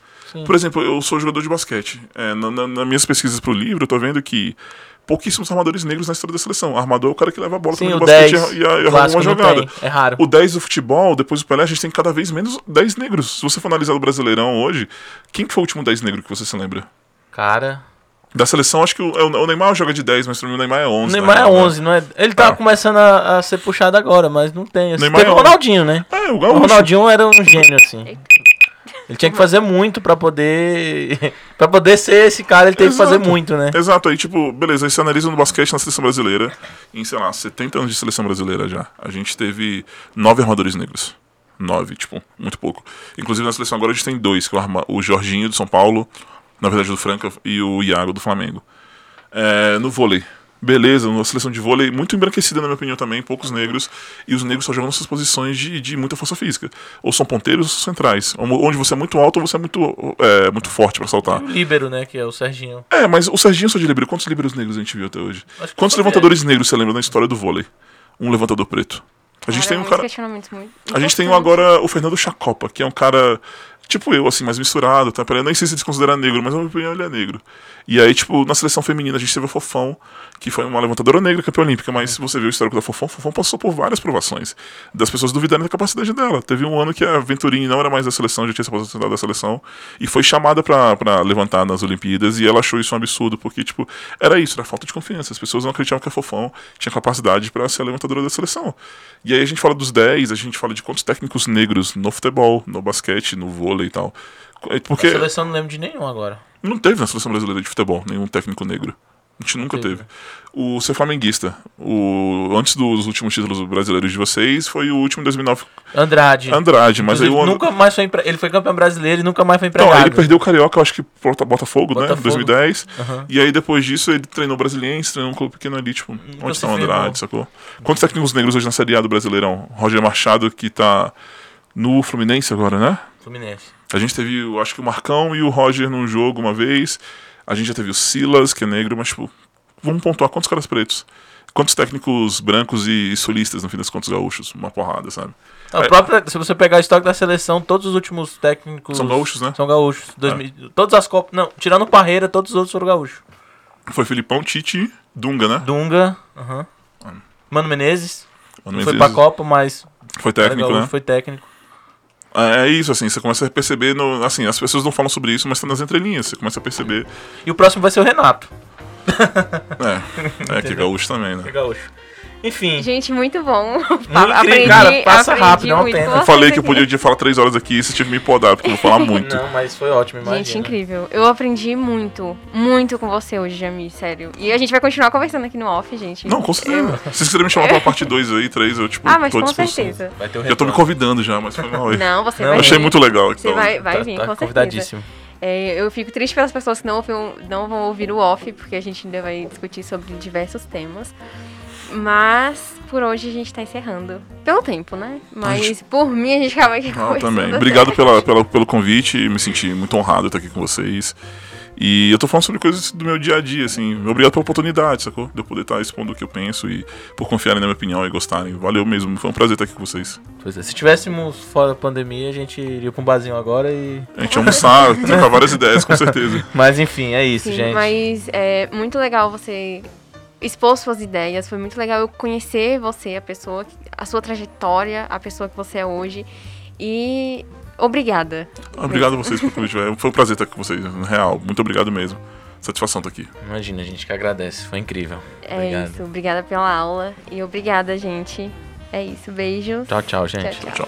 Speaker 3: Por exemplo, eu sou jogador de basquete. É, na, na- nas minhas pesquisas pro livro, eu tô vendo que pouquíssimos armadores negros na história da seleção. Armador é o cara que leva a bola
Speaker 1: Sim,
Speaker 3: também
Speaker 1: o
Speaker 3: no basquete
Speaker 1: 10,
Speaker 3: e, arruma uma jogada.
Speaker 1: é raro.
Speaker 3: O 10 do futebol, depois do Pelé, a gente tem cada vez menos 10 negros. Se você for analisar o Brasileirão hoje, quem que foi o último 10 negro que você se lembra?
Speaker 1: Cara.
Speaker 3: Da seleção, acho que o, é o Neymar joga de 10, mas pra mim o Neymar é 11.
Speaker 1: O Neymar é
Speaker 3: né?
Speaker 1: 11, não é? Ele tá
Speaker 3: É.
Speaker 1: começando a, a ser puxado agora, mas não tem. Assim.
Speaker 3: Neymar
Speaker 1: Teve
Speaker 3: é
Speaker 1: o
Speaker 3: 11.
Speaker 1: Ronaldinho, né?
Speaker 3: É, o
Speaker 1: O. Ronaldinho era um gênio, assim. Ele tinha que fazer muito pra poder. <laughs> pra poder ser esse cara, ele teve que fazer muito, né?
Speaker 3: Exato, aí tipo, beleza, aí você analisa no basquete na seleção brasileira, em, sei lá, 70 anos de seleção brasileira já. A gente teve nove armadores negros. Nove, tipo, muito pouco. Inclusive na seleção agora a gente tem dois, que é o, o Jorginho do São Paulo, na verdade do Franca, e o Iago do Flamengo. É, no vôlei. Beleza, uma seleção de vôlei muito embranquecida, na minha opinião, também, poucos negros, e os negros só jogam nessas posições de, de muita força física. Ou são ponteiros ou são centrais. Onde você é muito alto ou você é muito, é, muito forte pra saltar.
Speaker 1: O Líbero, né? Que é o Serginho.
Speaker 3: É, mas o Serginho só de líbero. Quantos líberos negros a gente viu até hoje? Quantos levantadores negros você lembra na história do vôlei? Um levantador preto. A gente tem um cara.
Speaker 2: questionamentos muito
Speaker 3: A gente tem um agora o Fernando Chacopa, que é um cara. Tipo eu, assim, mais misturado, tá? Eu nem sei se considera negro, mas na minha opinião ele é negro. E aí, tipo, na seleção feminina a gente teve a Fofão, que foi uma levantadora negra, campeã olímpica, mas se você viu o histórico da Fofão, Fofão passou por várias provações. Das pessoas duvidarem da capacidade dela. Teve um ano que a Venturini não era mais da seleção, já tinha se aposentado da seleção, e foi chamada pra, pra levantar nas Olimpíadas, e ela achou isso um absurdo, porque, tipo, era isso, era falta de confiança. As pessoas não acreditavam que a Fofão tinha capacidade pra ser a levantadora da seleção. E aí a gente fala dos 10, a gente fala de quantos técnicos negros no futebol, no basquete, no vôlei e tal. É Porque
Speaker 1: A seleção não lembro de nenhum agora.
Speaker 3: não teve na seleção brasileira de futebol nenhum técnico negro. A gente nunca
Speaker 1: Teve.
Speaker 3: teve. O ser flamenguista, o antes dos últimos títulos brasileiros de vocês, foi o último em 2009,
Speaker 1: Andrade.
Speaker 3: Andrade, mas aí o
Speaker 1: nunca mais foi empre... Ele foi campeão brasileiro e nunca mais foi
Speaker 3: Então,
Speaker 1: empregado.
Speaker 3: ele perdeu o Carioca, eu acho que pro Botafogo, né, em
Speaker 1: Botafogo.
Speaker 3: 2010.
Speaker 1: Aham.
Speaker 3: E aí depois disso ele treinou Brasiliense, treinou um clube pequeno ali, tipo, onde está o
Speaker 1: firmou.
Speaker 3: Andrade, sacou? Quantos técnicos negros hoje na Série A do Brasileirão? Roger Machado, que tá no Fluminense agora, né?
Speaker 1: Fluminense.
Speaker 3: A gente teve, eu acho que o Marcão e o Roger num jogo uma vez. A gente já teve o Silas, que é negro, mas, tipo, vamos pontuar quantos caras pretos? Quantos técnicos brancos e sulistas, no fim das contas, gaúchos? Uma porrada, sabe?
Speaker 1: Não,
Speaker 3: É.
Speaker 1: própria- se você pegar a história da seleção, todos os últimos técnicos.
Speaker 3: São gaúchos, né?
Speaker 1: São gaúchos. 2000 Todas as Copas. Não, tirando o Parreira, todos os outros foram gaúchos.
Speaker 3: Foi Filipão, Tite, Dunga, né?
Speaker 1: Dunga. aham. Mano Menezes.
Speaker 3: Mano
Speaker 1: Não foi
Speaker 3: Menezes.
Speaker 1: pra Copa, mas.
Speaker 3: Foi técnico,
Speaker 1: gaúcho,
Speaker 3: né?
Speaker 1: Foi técnico.
Speaker 3: É isso, assim, você começa a perceber, no, assim, as pessoas não falam sobre isso, mas tá nas entrelinhas, você começa a perceber.
Speaker 1: E o próximo vai ser o Renato.
Speaker 3: É, é que é gaúcho também,
Speaker 1: Que é
Speaker 3: né?
Speaker 1: gaúcho. Enfim.
Speaker 2: Gente, muito bom. <laughs>
Speaker 1: incrível, cara, passa rápido, é uma
Speaker 2: muito
Speaker 1: pena.
Speaker 3: Eu falei que eu <laughs> podia falar três horas aqui e você que me podar, porque eu vou falar <laughs> muito.
Speaker 1: Não, mas foi ótimo, imagina.
Speaker 2: Gente, incrível. Eu aprendi muito, muito com você hoje, Jami, sério. E a gente vai continuar conversando aqui no off, gente.
Speaker 3: Não, com certeza. Se vocês quiserem me chamar pra parte 2 aí, 3, eu, tipo,
Speaker 2: Ah, mas com certeza.
Speaker 1: Vai ter o
Speaker 3: Já tô me convidando já, mas foi mal aí.
Speaker 2: Não, você
Speaker 1: Não,
Speaker 2: vai
Speaker 3: Eu achei
Speaker 2: vir.
Speaker 3: muito legal.
Speaker 2: Você
Speaker 3: Então.
Speaker 2: vai, vai
Speaker 1: Tá-
Speaker 2: vir,
Speaker 1: tá
Speaker 2: com certeza.
Speaker 1: convidadíssimo.
Speaker 2: É, eu fico triste pelas pessoas que não, ouviram- não vão ouvir o off, porque a gente ainda vai discutir sobre diversos temas. Mas por hoje a gente tá encerrando. Pelo tempo, né? Mas por mim a gente acaba aqui
Speaker 3: Ah,
Speaker 2: conversando
Speaker 3: também. Obrigado pela, pela, pelo convite, me senti muito honrado de estar aqui com vocês. E eu tô falando sobre coisas do meu dia a dia, assim. Obrigado pela oportunidade, sacou? De eu poder estar expondo o que eu penso e por confiarem na minha opinião e gostarem. Valeu mesmo, foi um prazer estar aqui com vocês.
Speaker 1: Pois é, se tivéssemos fora da pandemia, a gente iria pra um barzinho agora e.
Speaker 3: A gente ia almoçar, trocar várias ideias, com certeza. <laughs>
Speaker 1: Mas enfim, é isso,
Speaker 2: Sim,
Speaker 1: gente.
Speaker 2: mas é muito legal você expor suas ideias. Foi muito legal eu conhecer você, a pessoa, a sua trajetória, a pessoa que você é hoje. E obrigada.
Speaker 3: Obrigado a vocês pelo convite. Foi um prazer estar com vocês, na real. Muito obrigado mesmo. Satisfação estar aqui.
Speaker 1: Imagina, a gente que agradece. Foi incrível.
Speaker 2: É
Speaker 1: Obrigado.
Speaker 2: isso. Obrigada pela aula. E obrigada, gente. É isso. Beijos.
Speaker 1: Tchau, tchau, gente.
Speaker 2: Tchau,
Speaker 3: Tchau.